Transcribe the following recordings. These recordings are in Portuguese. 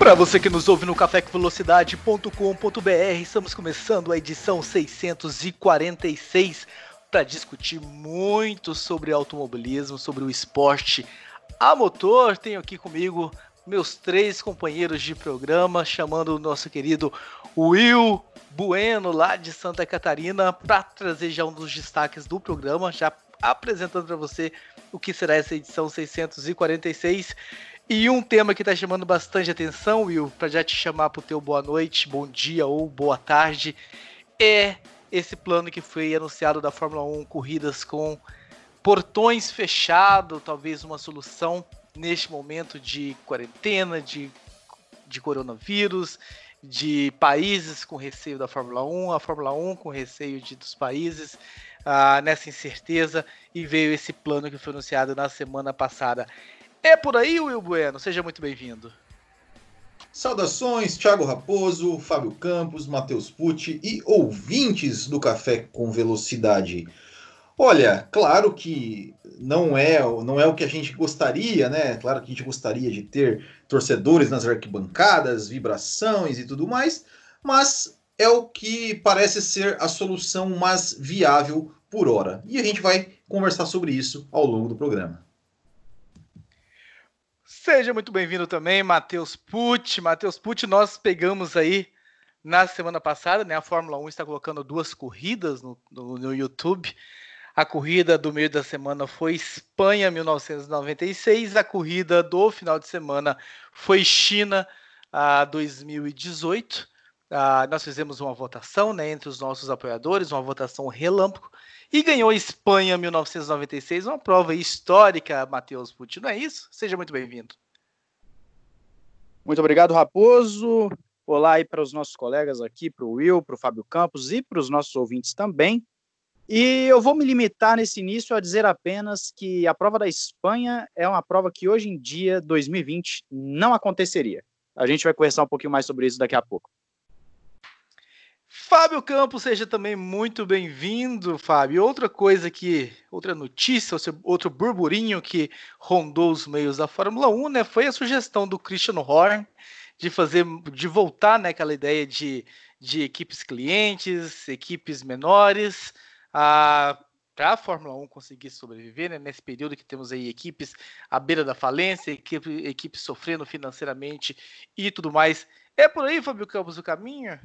Para você que nos ouve no cafécomvelocidade.com.br, estamos começando a edição 646 para discutir muito sobre automobilismo, sobre o esporte a motor. Tenho aqui comigo meus três companheiros de programa, chamando o nosso querido Will Bueno, lá de Santa Catarina, para trazer já um dos destaques do programa, já apresentando para você o que será essa edição 646. E um tema que está chamando bastante atenção, Will, para já te chamar para o teu boa noite, bom dia ou boa tarde, é esse plano que foi anunciado da Fórmula 1, corridas com portões fechados, talvez uma solução neste momento de quarentena, de, de coronavírus, de países com receio da Fórmula 1, a Fórmula 1 com receio de, dos países, ah, nessa incerteza, e veio esse plano que foi anunciado na semana passada. É por aí, Will Bueno. Seja muito bem-vindo. Saudações, Thiago Raposo, Fábio Campos, Matheus Pucci e ouvintes do Café com Velocidade. Olha, claro que não é, não é o que a gente gostaria, né? Claro que a gente gostaria de ter torcedores nas arquibancadas, vibrações e tudo mais, mas é o que parece ser a solução mais viável por hora. E a gente vai conversar sobre isso ao longo do programa. Seja muito bem-vindo também, Matheus Pucci. Matheus Pucci, nós pegamos aí na semana passada, né? A Fórmula 1 está colocando duas corridas no, no, no YouTube. A corrida do meio da semana foi Espanha 1996, a corrida do final de semana foi China a 2018. Ah, nós fizemos uma votação né, entre os nossos apoiadores, uma votação relâmpago, e ganhou a Espanha 1996, uma prova histórica, Matheus Pucci, não é isso? Seja muito bem-vindo. Muito obrigado, Raposo. Olá aí para os nossos colegas aqui, para o Will, para o Fábio Campos e para os nossos ouvintes também. E eu vou me limitar nesse início a dizer apenas que a prova da Espanha é uma prova que hoje em dia, 2020, não aconteceria. A gente vai conversar um pouquinho mais sobre isso daqui a pouco. Fábio Campos, seja também muito bem-vindo, Fábio. Outra coisa que, outra notícia, outro burburinho que rondou os meios da Fórmula 1, né, foi a sugestão do Christian Horner de fazer, de voltar naquela né, ideia de, de equipes clientes, equipes menores, para a Fórmula 1 conseguir sobreviver, né, nesse período que temos aí equipes à beira da falência, equipe, equipes sofrendo financeiramente e tudo mais. É por aí, Fábio Campos, o caminho?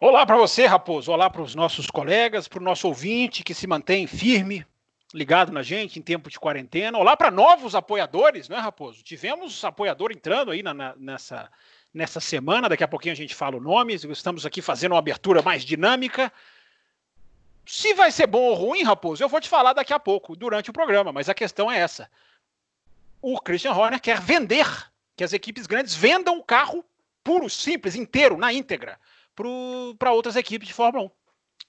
Olá para você, Raposo. Olá para os nossos colegas, para o nosso ouvinte que se mantém firme, ligado na gente em tempo de quarentena. Olá para novos apoiadores, né, Raposo? Tivemos apoiador entrando aí na, na, nessa, nessa semana. Daqui a pouquinho a gente fala o nome. Estamos aqui fazendo uma abertura mais dinâmica. Se vai ser bom ou ruim, Raposo, eu vou te falar daqui a pouco, durante o programa, mas a questão é essa. O Christian Horner quer vender, que as equipes grandes vendam o carro puro, simples, inteiro, na íntegra para outras equipes de Fórmula 1,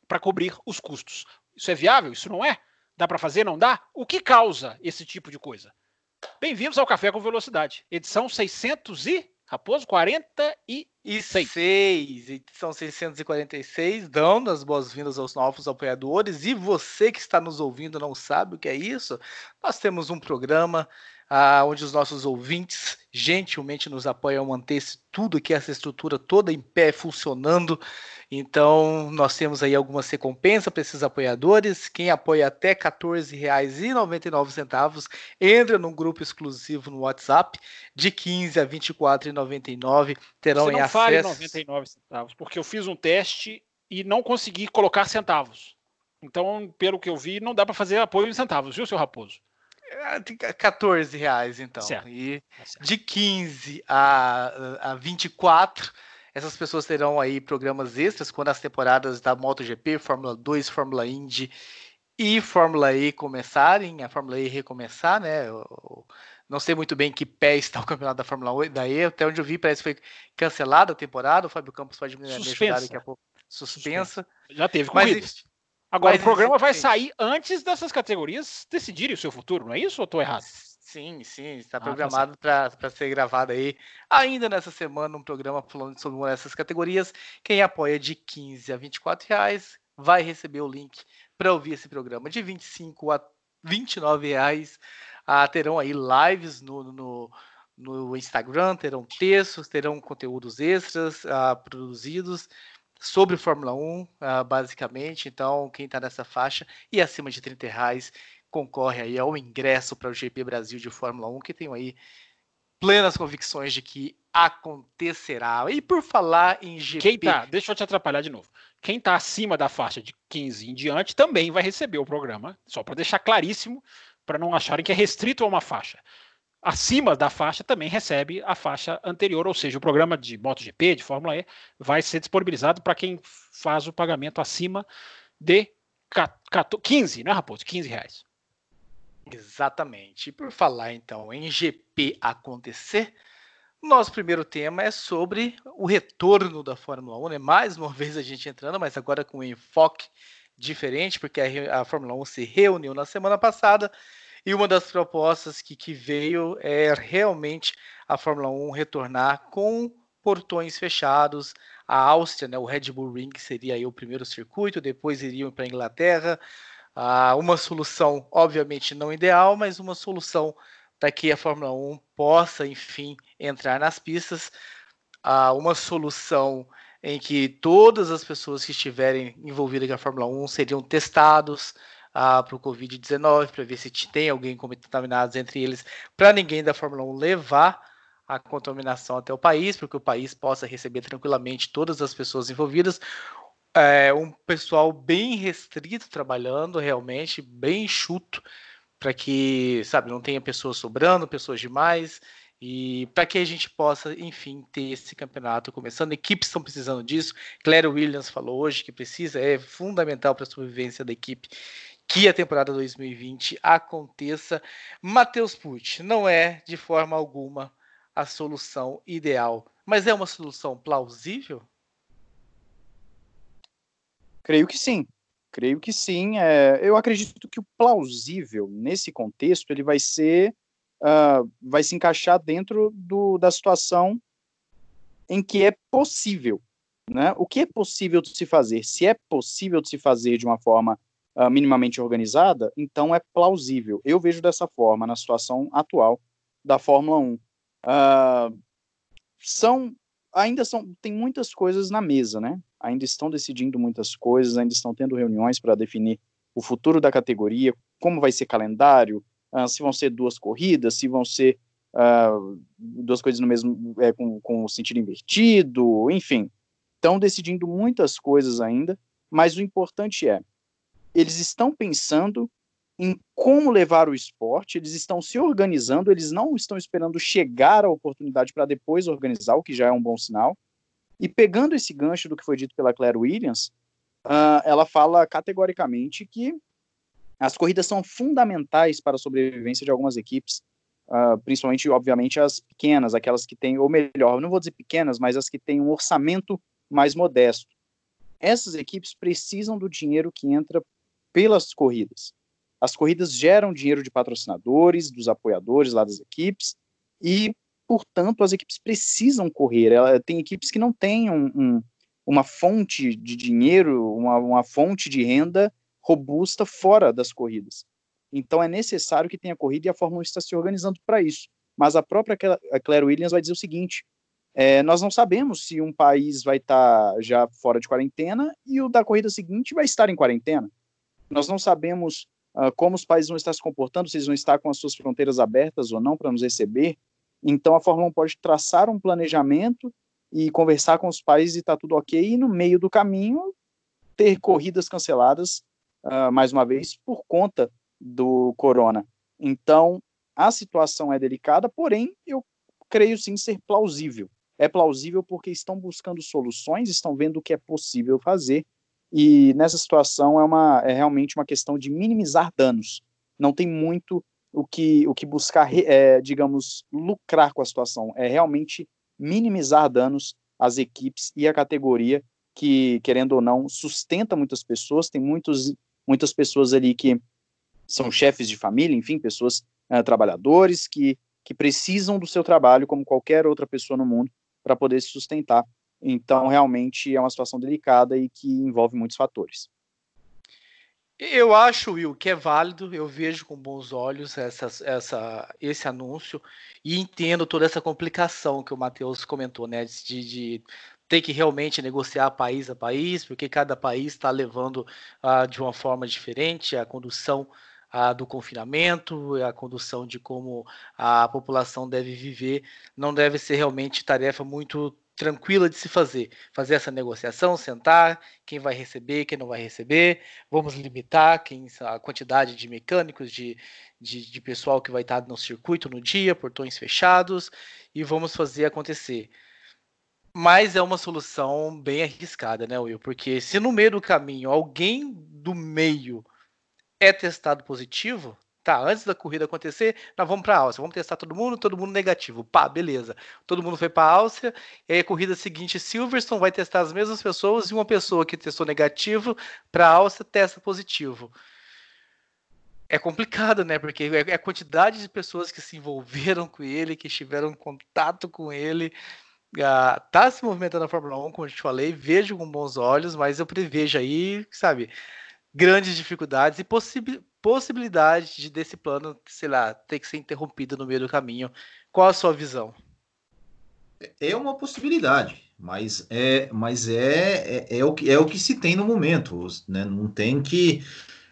para cobrir os custos. Isso é viável? Isso não é? Dá para fazer? Não dá? O que causa esse tipo de coisa? Bem-vindos ao Café com Velocidade, edição 600 e Raposo 46. Seis, edição 646, dando as boas-vindas aos novos apoiadores. E você que está nos ouvindo não sabe o que é isso? Nós temos um programa ah, onde os nossos ouvintes gentilmente nos apoiam a manter esse, tudo aqui, essa estrutura toda em pé, funcionando. Então, nós temos aí algumas recompensas para esses apoiadores. Quem apoia até R$ 14,99 entra num grupo exclusivo no WhatsApp. De 15 a R$ 24,99 terão Você não em fale acesso. 99 centavos, porque eu fiz um teste e não consegui colocar centavos. Então, pelo que eu vi, não dá para fazer apoio em centavos, viu, seu Raposo? Ah, tem 14 reais, então. Certo. E Tá certo. de 15 a, a 24, essas pessoas terão aí programas extras quando as temporadas da MotoGP, Fórmula 2, Fórmula Indy e Fórmula E começarem, a Fórmula E recomeçar, né? o- Não sei muito bem que pé está o campeonato da Fórmula 1 daí, até onde eu vi, parece que foi cancelada a temporada. O Fábio Campos pode me, ajudar daqui a pouco. Suspensa. Já teve Mas, corridas. Agora, mas o programa vai sair antes dessas categorias decidirem o seu futuro, não é isso ou estou errado? Sim, sim, está Ah, tá programado para ser gravado aí ainda nessa semana um programa falando sobre uma dessas categorias. Quem apoia de 15 a 24 reais vai receber o link para ouvir esse programa de 25 a 29 reais. Ah, terão aí lives no, no, no Instagram, terão textos, terão conteúdos extras ah, produzidos sobre Fórmula 1, ah, basicamente. Então, quem está nessa faixa e acima de 30 reais concorre aí ao ingresso para o GP Brasil de Fórmula 1, que tenho aí plenas convicções de que acontecerá. E por falar em GP, Quem tá, deixa eu te atrapalhar de novo. Quem tá acima da faixa de 15 em diante também vai receber o programa, só para deixar claríssimo, para não acharem que é restrito a uma faixa. Acima da faixa também recebe a faixa anterior, ou seja, o programa de MotoGP, de Fórmula E, vai ser disponibilizado para quem faz o pagamento acima de 15, né, Raposo? 15 reais. Exatamente. Por falar então em GP acontecer, nosso primeiro tema é sobre o retorno da Fórmula 1, né? Mais uma vez a gente entrando, mas agora com um enfoque diferente, porque a, a Fórmula 1 se reuniu na semana passada e uma das propostas que, que veio é realmente a Fórmula 1 retornar com portões fechados. A Áustria, né, o Red Bull Ring seria aí o primeiro circuito, depois iriam para a Inglaterra. Ah, uma solução, obviamente, não ideal, mas uma solução para que a Fórmula 1 possa, enfim, entrar nas pistas. Ah, uma solução em que todas as pessoas que estiverem envolvidas com a Fórmula 1 seriam testados ah, para o Covid-19, para ver se tem alguém contaminado entre eles, para ninguém da Fórmula 1 levar a contaminação até o país, para que o país possa receber tranquilamente todas as pessoas envolvidas. É um pessoal bem restrito trabalhando, realmente, bem enxuto, para que, sabe, não tenha pessoas sobrando, pessoas demais, e para que a gente possa, enfim, ter esse campeonato começando. Equipes estão precisando disso. Claire Williams falou hoje que precisa, é fundamental para a sobrevivência da equipe que a temporada 2020 aconteça. Matheus Pucci não é de forma alguma a solução ideal, mas é uma solução plausível? Creio que sim. Creio que sim. É, eu acredito que o plausível nesse contexto ele vai ser, uh, vai se encaixar dentro do, da situação em que é possível. Né? O que é possível de se fazer? Se é possível de se fazer de uma forma uh, minimamente organizada, então é plausível. Eu vejo dessa forma na situação atual da Fórmula 1. Uh, são ainda são tem muitas coisas na mesa, né? Ainda estão decidindo muitas coisas, ainda estão tendo reuniões para definir o futuro da categoria, como vai ser calendário, uh, se vão ser duas corridas, se vão ser uh, duas coisas no mesmo é, com, com sentido invertido, enfim, estão decidindo muitas coisas ainda. Mas o importante é eles estão pensando em como levar o esporte, eles estão se organizando, eles não estão esperando chegar a oportunidade para depois organizar, o que já é um bom sinal. E pegando esse gancho do que foi dito pela Claire Williams, uh, ela fala categoricamente que as corridas são fundamentais para a sobrevivência de algumas equipes, uh, principalmente, obviamente, as pequenas, aquelas que têm, ou melhor, não vou dizer pequenas, mas as que têm um orçamento mais modesto. Essas equipes precisam do dinheiro que entra pelas corridas. As corridas geram dinheiro de patrocinadores, dos apoiadores lá das equipes, e, portanto, as equipes precisam correr. Ela, tem equipes que não têm um, um, uma fonte de dinheiro, uma, uma fonte de renda robusta fora das corridas. Então é necessário que tenha corrida e a Fórmula 1 está se organizando para isso. Mas a própria Claire Williams vai dizer o seguinte: é, nós não sabemos se um país vai estar tá já fora de quarentena e o da corrida seguinte vai estar em quarentena. Nós não sabemos uh, como os países vão estar se comportando, se eles vão estar com as suas fronteiras abertas ou não para nos receber. Então a Fórmula 1 pode traçar um planejamento e conversar com os países e está tudo ok, e no meio do caminho ter corridas canceladas, uh, mais uma vez, por conta do corona. Então a situação é delicada, porém eu creio sim ser plausível. É plausível porque estão buscando soluções, estão vendo o que é possível fazer e nessa situação é, uma, é realmente uma questão de minimizar danos. Não tem muito o que, o que buscar, é, digamos, lucrar com a situação, é realmente minimizar danos às equipes e à categoria que, querendo ou não, sustenta muitas pessoas, tem muitos, muitas pessoas ali que são chefes de família, enfim, pessoas uh, trabalhadores que, que precisam do seu trabalho como qualquer outra pessoa no mundo para poder se sustentar. Então, realmente é uma situação delicada e que envolve muitos fatores. Eu acho, Will, que é válido, eu vejo com bons olhos essa, essa, esse anúncio e entendo toda essa complicação que o Matheus comentou, né? De, de ter que realmente negociar país a país, porque cada país está levando uh, de uma forma diferente a condução uh, do confinamento, a condução de como a população deve viver, não deve ser realmente tarefa muito tranquila de se fazer. Fazer essa negociação, sentar, quem vai receber, quem não vai receber, vamos limitar quem, a quantidade de mecânicos, de, de, de pessoal que vai estar no circuito no dia, portões fechados, e vamos fazer acontecer. Mas é uma solução bem arriscada, né, Will? Porque se no meio do caminho alguém do meio é testado positivo, Tá, antes da corrida acontecer, nós vamos para a Áustria. Vamos testar todo mundo, todo mundo negativo. Pá, beleza. Todo mundo foi para a Áustria. E aí a corrida seguinte, Silverstone vai testar as mesmas pessoas e uma pessoa que testou negativo para a Áustria testa positivo. É complicado, né? Porque é, é a quantidade de pessoas que se envolveram com ele, que estiveram em contato com ele. Uh, tá se movimentando na Fórmula 1, como eu te falei, vejo com bons olhos, mas eu prevejo aí, sabe, grandes dificuldades e possibilidades possibilidade de desse plano, sei lá, ter que ser interrompido no meio do caminho. Qual a sua visão? É uma possibilidade, mas é, mas é, é, é o, que, é o que se tem no momento. Né? Não tem que,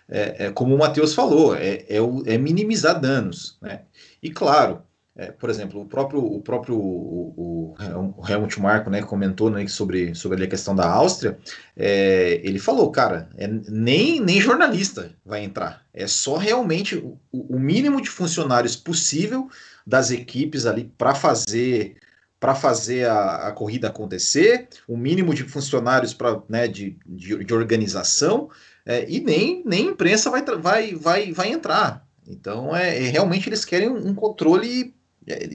é, é como o Matheus falou, é, é, é minimizar danos. Né? E claro, é, por exemplo, o próprio, o próprio o, o, o Helmut Marko né, comentou né, sobre, sobre a questão da Áustria. É, ele falou, cara, é, nem, nem jornalista vai entrar. É só realmente o, o mínimo de funcionários possível das equipes ali para fazer para fazer a, a, corrida acontecer, o mínimo de funcionários para né, de, de, de, organização, é, e nem, nem imprensa vai, vai, vai, vai entrar. Então, é, é realmente eles querem um controle é,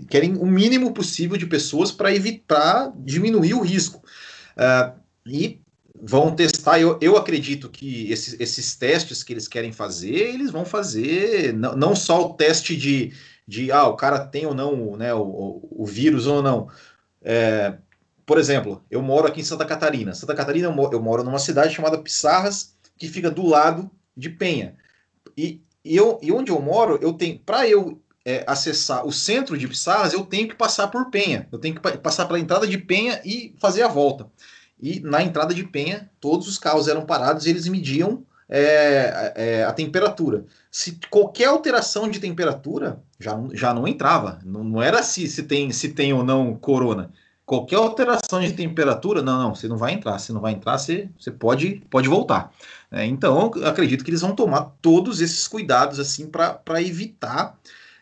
querem o mínimo possível de pessoas para evitar diminuir o risco. Uh, e vão testar, eu, eu acredito que esses, esses testes que eles querem fazer, eles vão fazer não, não só o teste de, de ah, o cara tem ou não né, o, o vírus ou não. É, por exemplo, eu moro aqui em Santa Catarina. Santa Catarina, eu moro, eu moro numa cidade chamada Pissarras, que fica do lado de Penha. E, e, eu, e onde eu moro, eu tenho, para eu é, acessar o centro de Pissarras, eu tenho que passar por Penha. Eu tenho que passar pela entrada de Penha e fazer a volta. E na entrada de Penha, todos os carros eram parados e eles mediam é, é, a temperatura. Se qualquer alteração de temperatura já, já não entrava. Não, não era se, se, tem, se tem ou não corona. Qualquer alteração de temperatura, não, não, você não vai entrar. Se não vai entrar, você, você pode, pode voltar. É, então, acredito que eles vão tomar todos esses cuidados assim para evitar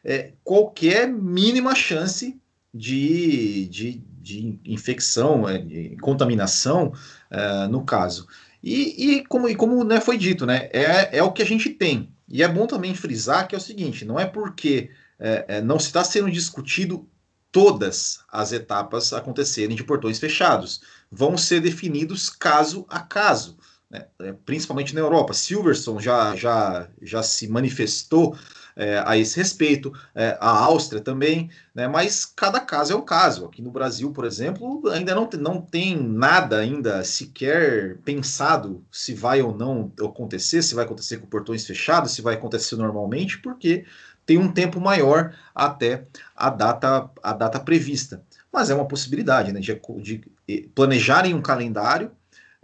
é, qualquer mínima chance de, de, de infecção, é, de contaminação, é, no caso. E, e, como, e como né, foi dito, né, é, é o que a gente tem. E é bom também frisar que é o seguinte: não é porque é, é, não está sendo discutido todas as etapas acontecerem de portões fechados. Vão ser definidos caso a caso, né? principalmente na Europa. Silverstone já, já, já se manifestou é, a esse respeito, é, a Áustria também, né, mas cada caso é um caso. Aqui no Brasil, por exemplo, ainda não, não tem nada ainda sequer pensado se vai ou não acontecer, se vai acontecer com portões fechados, se vai acontecer normalmente, porque tem um tempo maior até a data, a data prevista. Mas é uma possibilidade né, de, de planejarem um calendário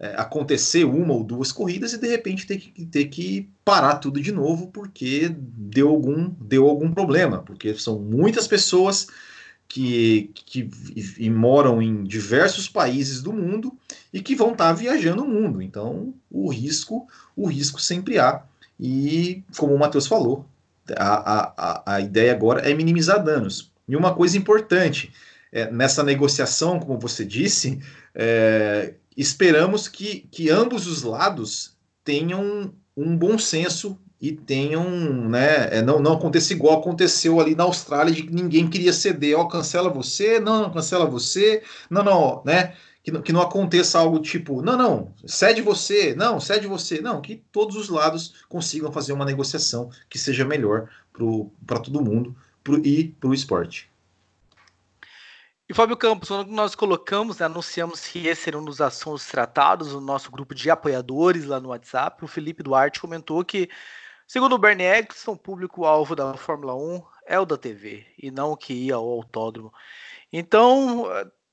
é, acontecer uma ou duas corridas e de repente ter que, ter que parar tudo de novo porque deu algum, deu algum problema, porque são muitas pessoas que, que, que moram em diversos países do mundo e que vão estar tá viajando o mundo. Então o risco, o risco sempre há. E como o Matheus falou, a, a, a ideia agora é minimizar danos. E uma coisa importante, é, nessa negociação, como você disse, é, esperamos que, que ambos os lados tenham um bom senso e tenham, né, é, não, não aconteça igual aconteceu ali na Austrália, de que ninguém queria ceder, ó, cancela você, não, não cancela você, não, não, né, que, que não aconteça algo tipo, não, não, cede você, não, cede você, não, que todos os lados consigam fazer uma negociação que seja melhor para todo mundo pro, e para o esporte. E Fábio Campos, quando nós colocamos, né, anunciamos que esse era um dos assuntos tratados no nosso grupo de apoiadores lá no WhatsApp, o Felipe Duarte comentou que, segundo o Bernie Eccleston, o público-alvo da Fórmula 1 é o da TV e não o que ia ao autódromo. Então,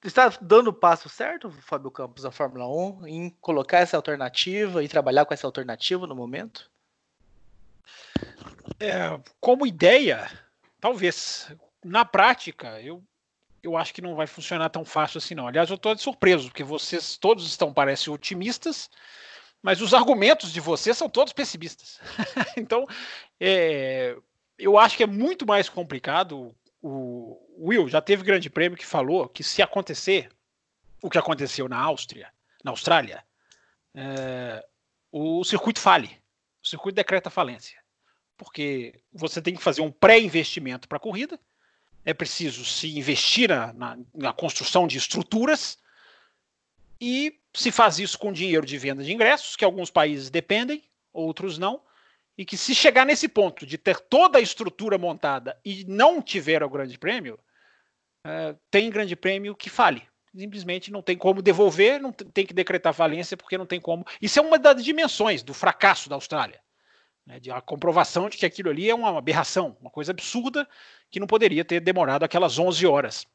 está dando o passo certo, Fábio Campos, a Fórmula 1, em colocar essa alternativa e trabalhar com essa alternativa no momento? É, como ideia, talvez. Na prática, eu eu acho que não vai funcionar tão fácil assim, não. Aliás, eu estou surpreso, porque vocês todos estão, parecem otimistas, mas os argumentos de vocês são todos pessimistas. então, é, eu acho que é muito mais complicado. O Will já teve grande prêmio que falou que se acontecer o que aconteceu na Áustria, na Austrália, é, o circuito fale. O circuito decreta falência. Porque você tem que fazer um pré-investimento para a corrida, é preciso se investir na, na, na, construção de estruturas e se faz isso com dinheiro de venda de ingressos, que alguns países dependem, outros não, e que se chegar nesse ponto de ter toda a estrutura montada e não tiver o grande prêmio, uh, tem grande prêmio que fale. Simplesmente não tem como devolver, não tem que decretar falência, porque não tem como. Isso é uma das dimensões do fracasso da Austrália né, de a comprovação de que aquilo ali é uma aberração, uma coisa absurda que não poderia ter demorado aquelas 11 horas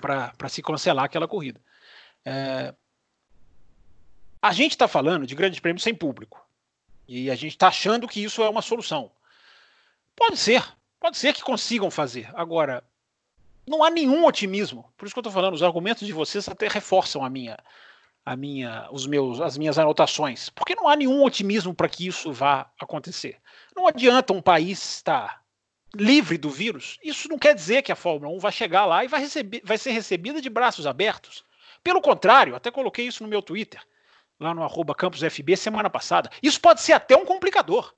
para se cancelar aquela corrida. É, a gente está falando de grande prêmio sem público e a gente está achando que isso é uma solução. Pode ser, pode ser que consigam fazer. Agora, não há nenhum otimismo. Por isso que eu estou falando, os argumentos de vocês até reforçam a minha, a minha, os meus, as minhas anotações, porque não há nenhum otimismo para que isso vá acontecer. Não adianta um país estar livre do vírus. Isso não quer dizer que a Fórmula 1 vai chegar lá e vai, receber, vai ser recebida de braços abertos. Pelo contrário, até coloquei isso no meu Twitter, lá no arroba campusfb semana passada. Isso pode ser até um complicador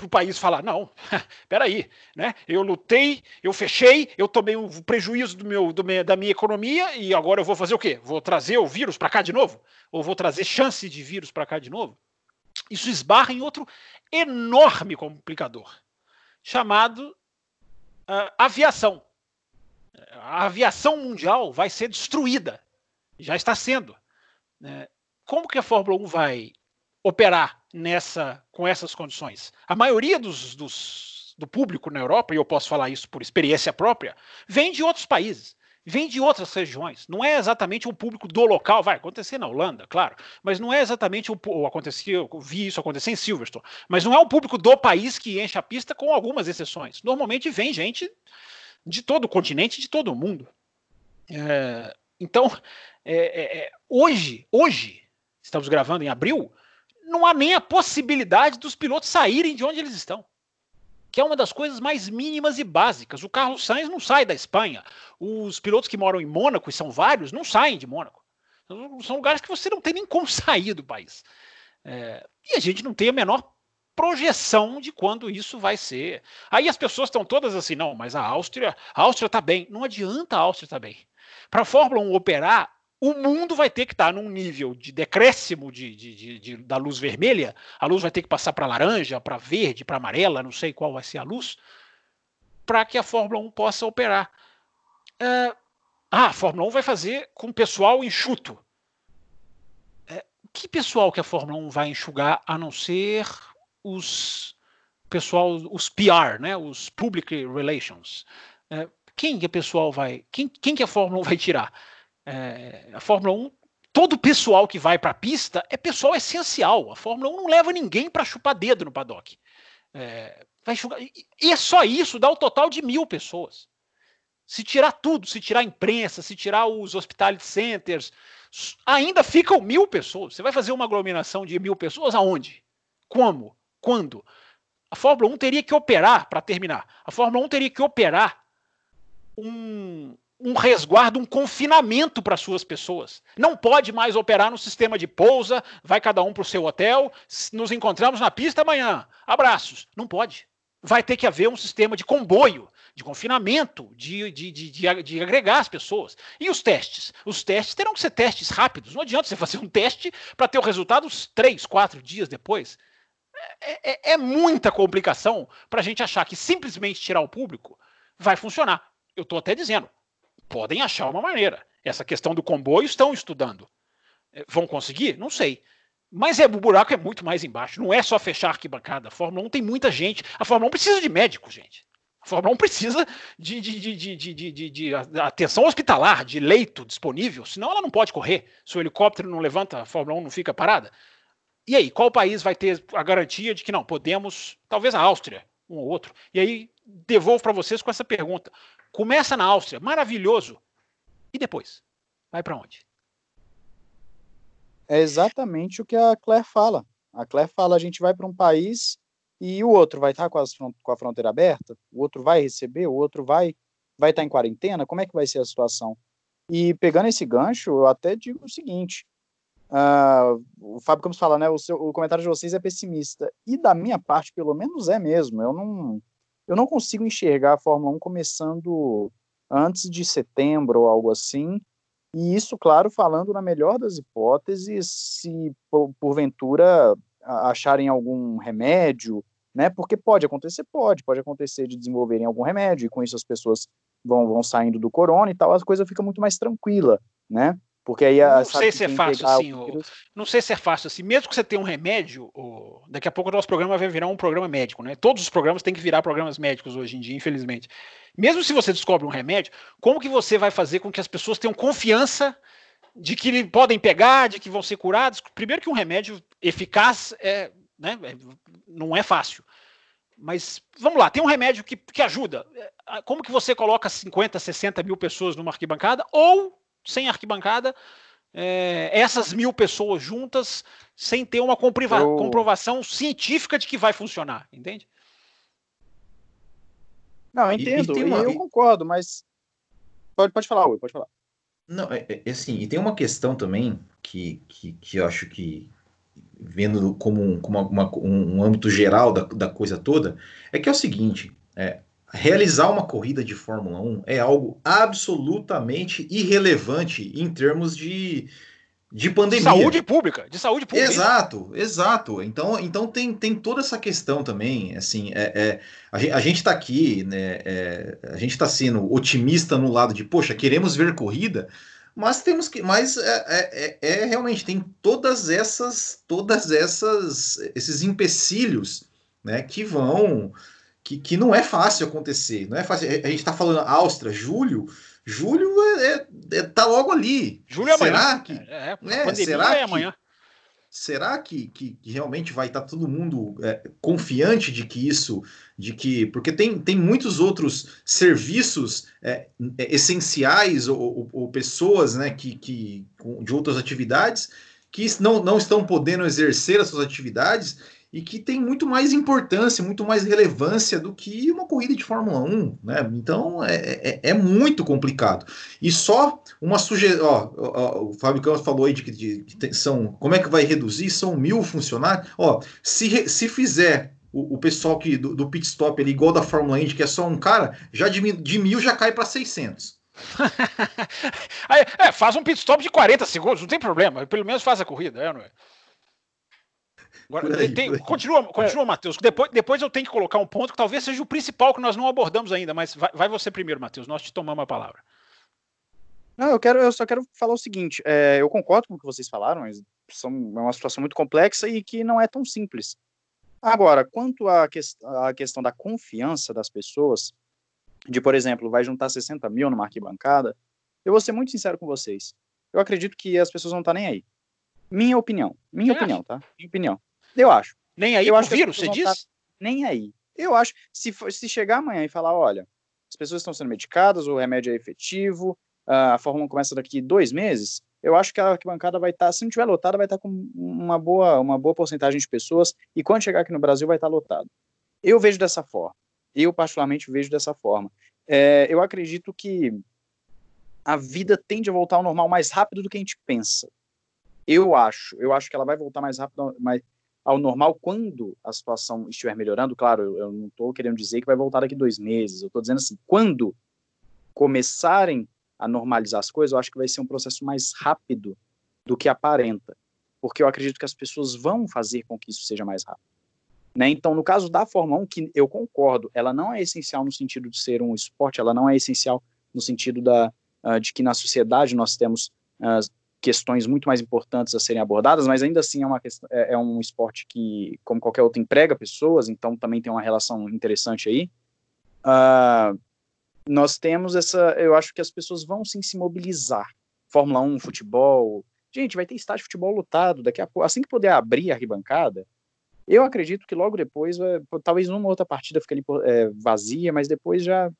o país falar, não, peraí, né? Eu lutei, eu fechei, eu tomei um prejuízo do meu, do meu, da minha economia e agora eu vou fazer o quê? Vou trazer o vírus para cá de novo? Ou vou trazer chance de vírus para cá de novo? Isso esbarra em outro enorme complicador, chamado uh, aviação. A aviação mundial vai ser destruída, já está sendo. Né? Como que a Fórmula 1 vai operar nessa com essas condições. A maioria dos, dos, do público na Europa, e eu posso falar isso por experiência própria, vem de outros países, vem de outras regiões. Não é exatamente um público do local, vai acontecer na Holanda, claro, mas não é exatamente o, o acontecia, eu vi isso acontecer em Silverstone, mas não é um público do país que enche a pista com algumas exceções. Normalmente vem gente de todo o continente, de todo o mundo. É, então, é, é, é hoje, hoje, estamos gravando em abril, não há nem a possibilidade dos pilotos saírem de onde eles estão. Que é uma das coisas mais mínimas e básicas. O Carlos Sainz não sai da Espanha. Os pilotos que moram em Mônaco, e são vários, não saem de Mônaco. São lugares que você não tem nem como sair do país. É, e a gente não tem a menor projeção de quando isso vai ser. Aí as pessoas estão todas assim, não, mas a Áustria, a Áustria está bem. Não adianta a Áustria estar tá bem. Para a Fórmula 1 operar, o mundo vai ter que estar num nível de decréscimo de, de, de, de da luz vermelha, a luz vai ter que passar para laranja, para verde, para amarela, não sei qual vai ser a luz, para que a Fórmula 1 possa operar. É, ah, a Fórmula 1 vai fazer com pessoal enxuto. É, que pessoal que a Fórmula 1 vai enxugar, a não ser os pessoal, os PR, né, os Public Relations? É, quem que a pessoal vai, quem, quem que a Fórmula 1 vai tirar? É, a Fórmula 1, todo o pessoal que vai para a pista é pessoal essencial. A Fórmula 1 não leva ninguém para chupar dedo no paddock. É, vai e é só isso, dá o total de mil pessoas. Se tirar tudo, se tirar a imprensa, se tirar os hospitality centers, ainda ficam mil pessoas. Você vai fazer uma aglomeração de mil pessoas aonde? Como? Quando? A Fórmula 1 teria que operar, para terminar, a Fórmula 1 teria que operar um, um resguardo, um confinamento para suas pessoas. Não pode mais operar no sistema de pousa, vai cada um para o seu hotel, nos encontramos na pista amanhã. Abraços. Não pode. Vai ter que haver um sistema de comboio, de confinamento, de, de, de, de, agregar as pessoas. E os testes? Os testes terão que ser testes rápidos. Não adianta você fazer um teste para ter o resultado três, quatro dias depois. É, é, é muita complicação para a gente achar que simplesmente tirar o público vai funcionar. Eu estou até dizendo, podem achar uma maneira. Essa questão do comboio estão estudando. É, vão conseguir? Não sei. Mas é, o buraco é muito mais embaixo. Não é só fechar a arquibancada. A Fórmula 1 tem muita gente. A Fórmula 1 precisa de médico, gente. A Fórmula 1 precisa de, de, de, de, atenção hospitalar, de leito disponível, senão ela não pode correr. Se o helicóptero não levanta, a Fórmula 1 não fica parada. E aí, qual país vai ter a garantia de que não, podemos, talvez a Áustria, um ou outro. E aí, devolvo para vocês com essa pergunta. Começa na Áustria, maravilhoso. E depois? Vai para onde? É exatamente o que a Claire fala. A Claire fala: a gente vai para um país e o outro vai estar tá com, com, a fronteira aberta, o outro vai receber, o outro vai vai estar tá em quarentena. Como é que vai ser a situação? E pegando esse gancho, eu até digo o seguinte: uh, o Fábio Campos fala, né? O, seu, o comentário de vocês é pessimista e da minha parte, pelo menos, é mesmo. Eu não eu não consigo enxergar a Fórmula 1 começando antes de setembro ou algo assim. E isso, claro, falando na melhor das hipóteses, se porventura acharem algum remédio, né? Porque pode acontecer, pode, pode acontecer de desenvolverem algum remédio e com isso as pessoas vão, vão saindo do corona e tal, a coisa fica muito mais tranquila, né? Porque aí a, não sei se é fácil assim, o, não sei se é fácil assim, mesmo que você tenha um remédio, daqui a pouco o nosso programa vai virar um programa médico, né? Todos os programas têm que virar programas médicos hoje em dia, infelizmente. Mesmo se você descobre um remédio, como que você vai fazer com que as pessoas tenham confiança de que podem pegar, de que vão ser curados? Primeiro que um remédio eficaz é, né, é, não é fácil. Mas vamos lá, tem um remédio que, que ajuda. É, como que você coloca 50, 60 mil pessoas numa arquibancada ou sem arquibancada, é, essas mil pessoas juntas, sem ter uma eu... comprovação científica de que vai funcionar, entende? Não, eu entendo, e, e uma... eu concordo, mas pode, pode falar, Ui, pode falar. Não, é, é, assim, e tem uma questão também que, que, que eu acho que, vendo como, um, como uma, um, um âmbito geral da, da coisa toda, é que é o seguinte, é, realizar uma corrida de Fórmula 1 é algo absolutamente irrelevante em termos de, de pandemia. Saúde pública, de saúde pública. Exato, exato. Então, então tem, tem toda essa questão também. Assim, é, é a, gente está aqui, né? É, a gente está sendo otimista no lado de, poxa, queremos ver corrida, mas temos que, mas é, é, é, é realmente tem todas essas, todas essas, esses empecilhos, né? Que vão que, que não é fácil acontecer. Não é fácil. A gente está falando Áustria, julho. Julho é, é, é, tá logo ali. Julho é será amanhã. Que, é, é, será é que, amanhã. Será que, que, que, realmente vai estar tá todo mundo é, confiante de que isso, de que porque tem, tem muitos outros serviços é, é, essenciais ou, ou, ou, pessoas, né, que, que de outras atividades que não, não estão podendo exercer as suas atividades e que tem muito mais importância, muito mais relevância do que uma corrida de Fórmula 1, né? Então é, é, é muito complicado. E só uma sugestão, o Fábio Campos falou aí de que são, como é que vai reduzir? São mil funcionários. Ó, se, se fizer o, o pessoal que, do, do pit stop ali, igual da Fórmula Indy, que é só um cara, já de, de mil já cai para 600. é, faz um pit stop de 40 segundos, não tem problema. Pelo menos faz a corrida, é, não é? Agora, aí, tem, continua, continua, Matheus. Depois, depois eu tenho que colocar um ponto que talvez seja o principal que nós não abordamos ainda, mas vai, vai você primeiro, Matheus. Nós te tomamos a palavra. Não, eu quero, eu só quero falar o seguinte. É, eu concordo com o que vocês falaram, mas são, é uma situação muito complexa e que não é tão simples. Agora, quanto à, que, à questão da confiança das pessoas, de, por exemplo, vai juntar 60 mil numa arquibancada, eu vou ser muito sincero com vocês. Eu acredito que as pessoas vão estar nem aí. Minha opinião. Minha opinião, tá? Minha opinião. Eu acho. Nem aí eu acho vírus, você diz? Tá nem aí. Eu acho, se, for, se chegar amanhã e falar, olha, as pessoas estão sendo medicadas, o remédio é efetivo, a Fórmula 1 começa daqui dois meses, eu acho que a arquibancada vai estar, tá, se não tiver lotada, vai estar tá com uma boa, uma boa porcentagem de pessoas, e quando chegar aqui no Brasil vai estar lotado. Eu vejo dessa forma. Eu, particularmente, vejo dessa forma. É, eu acredito que a vida tende a voltar ao normal mais rápido do que a gente pensa. Eu acho, eu acho que ela vai voltar mais rápido mais ao normal quando a situação estiver melhorando. Claro, eu, não estou querendo dizer que vai voltar daqui dois meses. Eu estou dizendo assim, quando começarem a normalizar as coisas, eu acho que vai ser um processo mais rápido do que aparenta, porque eu acredito que as pessoas vão fazer com que isso seja mais rápido. Né? Então, no caso da Fórmula 1, que eu concordo, ela não é essencial no sentido de ser um esporte, ela não é essencial no sentido da, uh, de que na sociedade nós temos uh, questões muito mais importantes a serem abordadas, mas ainda assim é, uma é, é, um esporte que, como qualquer outro, emprega pessoas, então também tem uma relação interessante aí. Uh, nós temos essa. Eu acho que as pessoas vão sim se mobilizar. Fórmula 1, futebol. Gente, vai ter estádio de futebol lotado daqui a pouco. Assim que puder abrir a arquibancada, eu acredito que logo depois, talvez numa outra partida fique ali é, vazia, mas depois já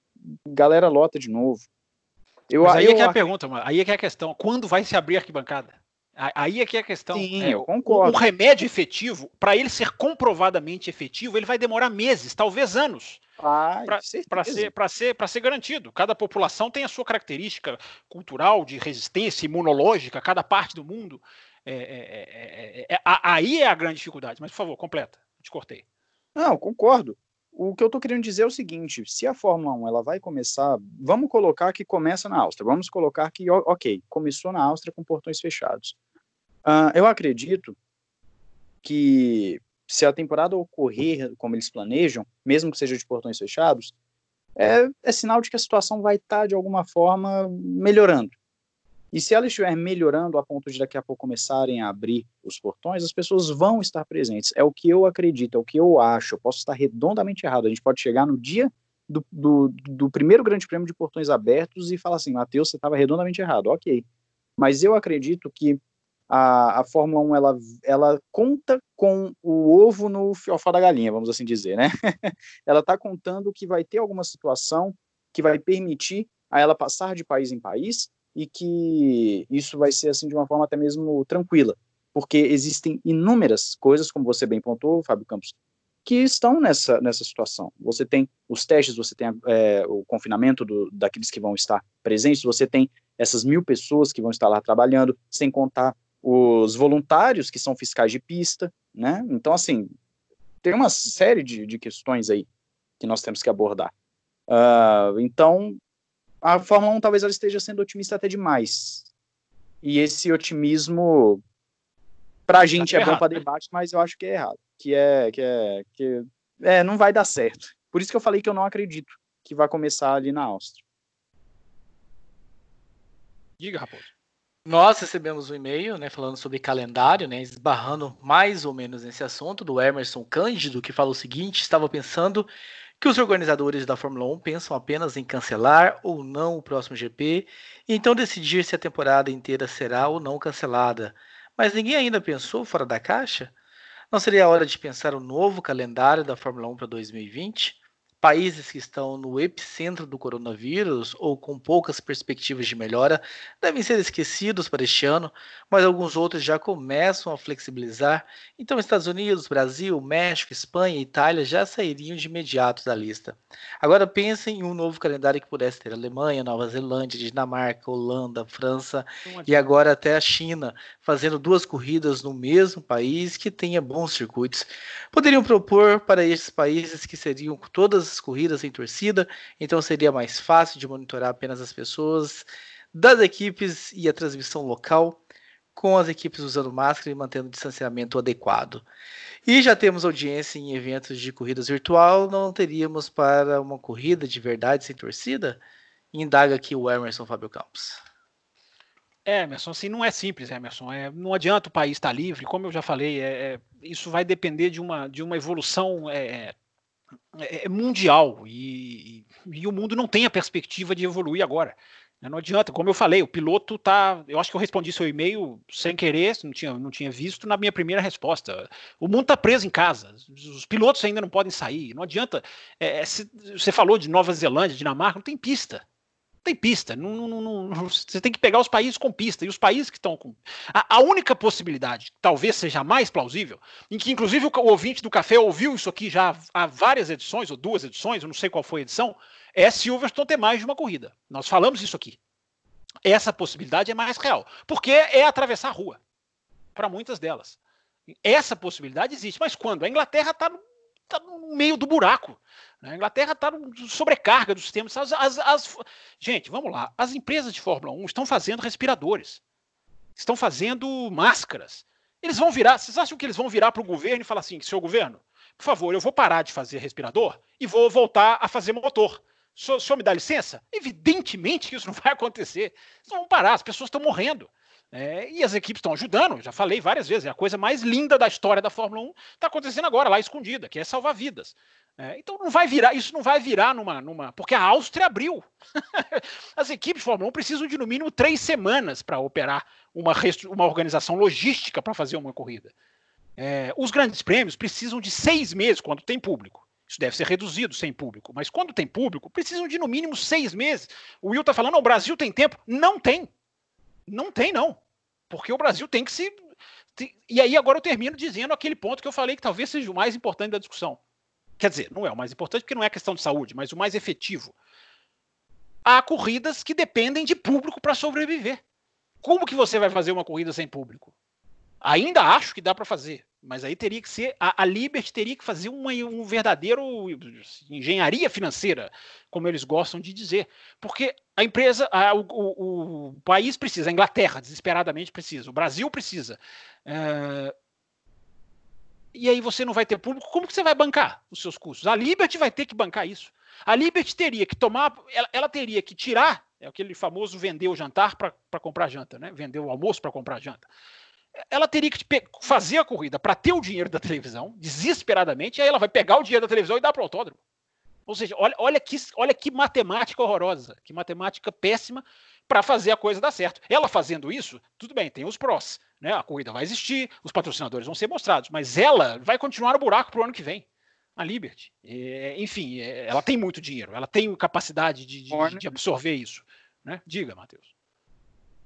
galera lota de novo. Eu, mas aí é eu, é que é a pergunta, mano. aí é que é a questão. Quando vai se abrir a arquibancada? Aí é que é a questão. Sim, é, eu concordo. Um remédio efetivo, para ele ser comprovadamente efetivo, ele vai demorar meses, talvez anos. Para ser, ser, ser garantido. Cada população tem a sua característica cultural, de resistência imunológica, cada parte do mundo. É, é, é, aí é a grande dificuldade. Mas, por favor, completa. Te cortei. Não, concordo. O que eu estou querendo dizer é o seguinte: se a Fórmula 1 ela vai começar, vamos colocar que começa na Áustria, vamos colocar que, ok, começou na Áustria com portões fechados. Uh, eu acredito que se a temporada ocorrer como eles planejam, mesmo que seja de portões fechados, é, é sinal de que a situação vai estar, tá, de alguma forma, melhorando. E se ela estiver melhorando a ponto de daqui a pouco começarem a abrir os portões, as pessoas vão estar presentes. É o que eu acredito, é o que eu acho. Eu posso estar redondamente errado. A gente pode chegar no dia do, do, do primeiro grande prêmio de portões abertos e falar assim, Matheus, você estava redondamente errado. Ok. Mas eu acredito que a, a Fórmula 1 ela, ela conta com o ovo no fiofó da galinha, vamos assim dizer, né? ela está contando que vai ter alguma situação que vai permitir a ela passar de país em país e que isso vai ser assim de uma forma até mesmo tranquila, porque existem inúmeras coisas, como você bem pontuou, Fábio Campos, que estão nessa, nessa situação. Você tem os testes, você tem é, o confinamento do, daqueles que vão estar presentes, você tem essas mil pessoas que vão estar lá trabalhando, sem contar os voluntários que são fiscais de pista, né? Então, assim, tem uma série de, de questões aí que nós temos que abordar. Uh, então, a Fórmula 1 talvez ela esteja sendo otimista até demais. E esse otimismo para a gente tá é bom para debate, mas eu acho que é errado, que é que é que é, não vai dar certo. Por isso que eu falei que eu não acredito que vai começar ali na Áustria. Diga, Raposo. Nós recebemos um e-mail, né, falando sobre calendário, né, esbarrando mais ou menos nesse assunto do Emerson Cândido, que fala o seguinte: estava pensando que os organizadores da Fórmula 1 pensam apenas em cancelar ou não o próximo GP e então decidir se a temporada inteira será ou não cancelada. Mas ninguém ainda pensou fora da caixa? Não seria a hora de pensar o novo calendário da Fórmula 1 para 2020? Países que estão no epicentro do coronavírus ou com poucas perspectivas de melhora devem ser esquecidos para este ano, mas alguns outros já começam a flexibilizar. Então, Estados Unidos, Brasil, México, Espanha e Itália já sairiam de imediato da lista. Agora pensem em um novo calendário que pudesse ter Alemanha, Nova Zelândia, Dinamarca, Holanda, França e agora até a China, fazendo duas corridas no mesmo país que tenha bons circuitos. Poderiam propor para esses países que seriam todas as corridas em torcida, então seria mais fácil de monitorar apenas as pessoas das equipes e a transmissão local, com as equipes usando máscara e mantendo o distanciamento adequado. E já temos audiência em eventos de corridas virtual, não teríamos para uma corrida de verdade sem torcida? Indaga aqui o Emerson Fábio Campos. É, Emerson, assim, não é simples, Emerson. É, não adianta o país estar livre, como eu já falei, é, é, isso vai depender de uma, de uma evolução é, é, é mundial e, e, o mundo não tem a perspectiva de evoluir agora. Né? Não adianta, como eu falei, o piloto tá. Eu acho que eu respondi seu e-mail sem querer, não tinha, não tinha visto na minha primeira resposta. O mundo está preso em casa, os pilotos ainda não podem sair. Não adianta. É, é se, você falou de Nova Zelândia, Dinamarca, não tem pista tem pista. Não, não, não, você tem que pegar os países com pista. E os países que estão com. A, a, única possibilidade, talvez seja mais plausível, em que inclusive o, o ouvinte do café ouviu isso aqui já há várias edições, ou duas edições, eu não sei qual foi a edição, é Silverstone ter mais de uma corrida. Nós falamos isso aqui. essa possibilidade é mais real, porque é atravessar a rua para muitas delas. Essa possibilidade existe, mas quando? A Inglaterra está no, tá no meio do buraco. A Inglaterra está sobrecarga dos sistemas. As, as, as... Gente, vamos lá. As empresas de Fórmula 1 estão fazendo respiradores, estão fazendo máscaras. Eles vão virar. Vocês acham que eles vão virar para o governo e falar assim: seu governo, por favor, eu vou parar de fazer respirador e vou voltar a fazer motor. O senhor, o senhor me dá licença? Evidentemente que isso não vai acontecer. Eles não vão parar, as pessoas estão morrendo. É, e as equipes estão ajudando, já falei várias vezes, é a coisa mais linda da história da Fórmula 1 está acontecendo agora, lá escondida, que é salvar vidas. É, então não vai virar, isso não vai virar numa. numa porque a Áustria abriu. as equipes de Fórmula 1 precisam de no mínimo três semanas para operar uma, uma organização logística para fazer uma corrida. É, os grandes prêmios precisam de seis meses quando tem público. Isso deve ser reduzido sem público. Mas quando tem público, precisam de no mínimo seis meses. O Will está falando, o Brasil tem tempo. Não tem. Não tem, não. Porque o Brasil tem que se. E aí agora eu termino dizendo aquele ponto que eu falei que talvez seja o mais importante da discussão. Quer dizer, não é o mais importante porque não é questão de saúde, mas o mais efetivo. Há corridas que dependem de público para sobreviver. Como que você vai fazer uma corrida sem público? Ainda acho que dá para fazer, mas aí teria que ser. A, a Liberty teria que fazer uma, um verdadeiro engenharia financeira, como eles gostam de dizer. Porque a empresa, a, o, o, o, país precisa, a Inglaterra desesperadamente precisa, o Brasil precisa. É, e aí você não vai ter público, como que você vai bancar os seus custos? A Liberty vai ter que bancar isso. A Liberty teria que tomar, ela, ela teria que tirar, é aquele famoso vender o jantar para comprar janta, né? Vender o almoço para comprar janta ela teria que fazer a corrida para ter o dinheiro da televisão, desesperadamente, e aí ela vai pegar o dinheiro da televisão e dar para o autódromo. Ou seja, olha, olha, que, olha que matemática horrorosa, que matemática péssima para fazer a coisa dar certo. Ela fazendo isso, tudo bem, tem os prós. Né? A corrida vai existir, os patrocinadores vão ser mostrados, mas ela vai continuar no buraco para o ano que vem. A Liberty. É, enfim, é, ela tem muito dinheiro, ela tem capacidade de, de, de absorver isso. Né? Diga, Matheus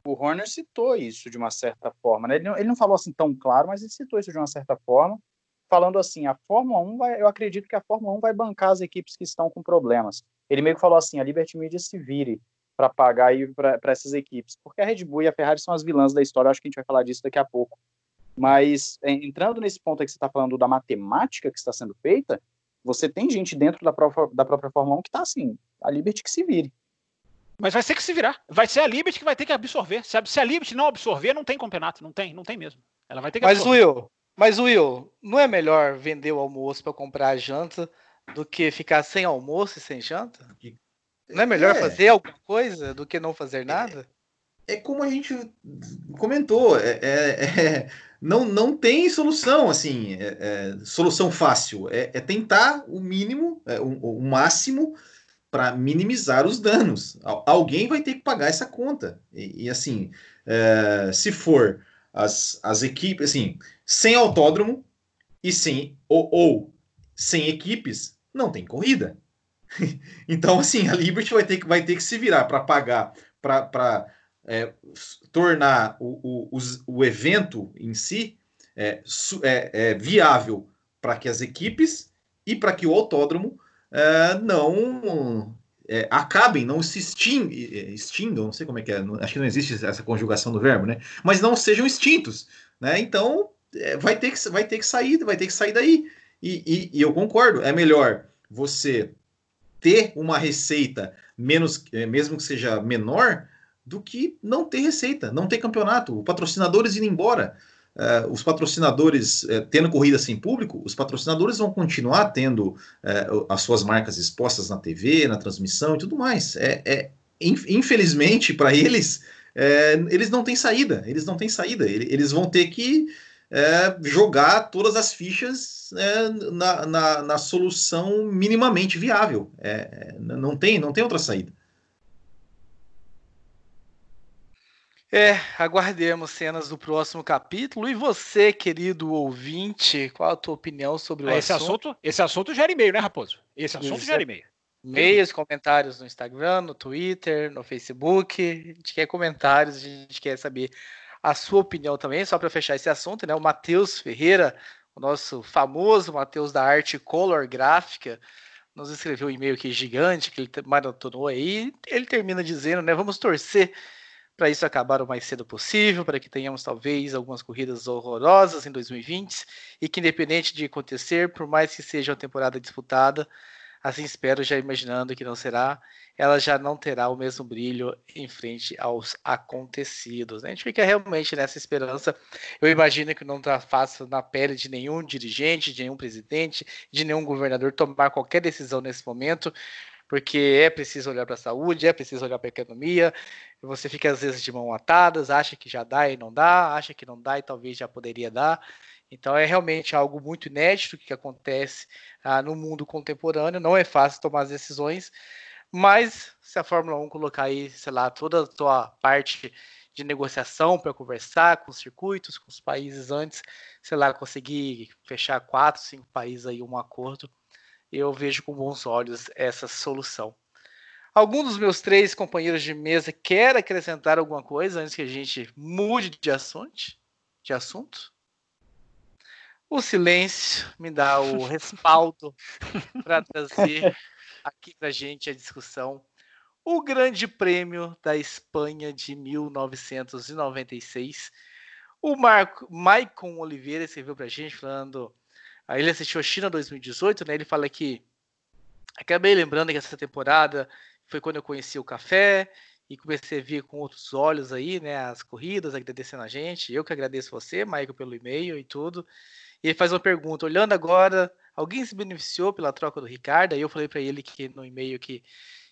o Horner citou isso de uma certa forma. Né? Ele, não, ele, não, falou assim tão claro, mas ele citou isso de uma certa forma, falando assim: a Fórmula 1 vai, eu acredito que a Fórmula 1 vai bancar as equipes que estão com problemas. Ele meio que falou assim: a Liberty Media se vire para pagar aí para essas equipes, porque a Red Bull e a Ferrari são as vilãs da história. acho que a gente vai falar disso daqui a pouco. Mas entrando nesse ponto que você está falando da matemática que está sendo feita, você tem gente dentro da própria, da própria Fórmula 1 que está assim: a Liberty que se vire. Mas vai ter que se virar. Vai ser a Liberty que vai ter que absorver. Se a, se a Liberty não absorver, não tem campeonato. Não tem, não tem mesmo. Ela vai ter que mas, absorver. Will, mas, Will, não é melhor vender o almoço para comprar a janta do que ficar sem almoço e sem janta? Não é melhor é. fazer alguma coisa do que não fazer nada? É, é como a gente comentou. É, é, é não, não tem solução, assim, é, solução fácil. É, tentar o mínimo, o, o máximo para minimizar os danos. Alguém vai ter que pagar essa conta. E, e assim, é, se for as, as equipes, assim, sem autódromo e sem ou, ou sem equipes, não tem corrida. então, assim, a Liberty vai ter que, vai ter que se virar para pagar, para é, tornar o, o, o, evento em si é, é, é viável para que as equipes e para que o autódromo é, não é, acabem, não se exting, é, extingam, não sei como é que é, acho que não existe essa conjugação do verbo, né? Mas não sejam extintos, né? Então é, vai, ter que, vai ter que sair, vai ter que sair daí. E, e, e eu concordo, é melhor você ter uma receita menos, é, mesmo que seja menor, do que não ter receita, não ter campeonato, patrocinadores indo embora uh, os patrocinadores uh, tendo corrida sem público, os patrocinadores vão continuar tendo uh, as suas marcas expostas na TV, na transmissão e tudo mais. É, é infelizmente para eles, eles não têm saída. Eles não têm saída. Eles vão ter que jogar todas as fichas na, na, na, solução minimamente viável. não tem, não tem outra saída. É, aguardemos cenas do próximo capítulo. E você, querido ouvinte, qual a tua opinião sobre o esse assunto? assunto? Esse assunto gera e-mail, né, Raposo? Esse assunto Isso. gera e-mail. E-mails, comentários no Instagram, no Twitter, no Facebook. A gente quer comentários, a gente quer saber a sua opinião também. Só para fechar esse assunto, né? O Matheus Ferreira, o nosso famoso Matheus da arte color gráfica, nos escreveu um e-mail aqui gigante que ele maratonou aí. Ele termina dizendo, né? Vamos torcer para isso acabar o mais cedo possível, para que tenhamos talvez algumas corridas horrorosas em 2020 e que, independente de acontecer, por mais que seja uma temporada disputada, assim espero, já imaginando que não será, ela já não terá o mesmo brilho em frente aos acontecidos. A gente fica realmente nessa esperança. Eu imagino que não está fácil na pele de nenhum dirigente, de nenhum presidente, de nenhum governador tomar qualquer decisão nesse momento, porque é preciso olhar para a saúde, é preciso olhar para a economia. Você fica às vezes de mão atadas, acha que já dá e não dá, acha que não dá e talvez já poderia dar. Então é realmente algo muito inédito que acontece ah, no mundo contemporâneo. Não é fácil tomar as decisões, mas se a Fórmula 1 colocar aí, sei lá, toda a sua parte de negociação para conversar com os circuitos, com os países antes, sei lá, conseguir fechar quatro, cinco países aí um acordo, eu vejo com bons olhos essa solução. Algum dos meus três companheiros de mesa quer acrescentar alguma coisa antes que a gente mude de assunto? De assunto? O silêncio me dá o respaldo para trazer aqui para a gente a discussão. O Grande Prêmio da Espanha de 1996. O Marco, Maicon Oliveira escreveu para a gente falando Aí ele assistiu a China 2018, né? Ele fala que acabei lembrando que essa temporada foi quando eu conheci o café e comecei a ver com outros olhos aí, né? As corridas, agradecendo a gente. Eu que agradeço você, Michael, pelo e-mail e tudo. E ele faz uma pergunta: olhando agora, alguém se beneficiou pela troca do Ricardo? Aí eu falei para ele que no e-mail que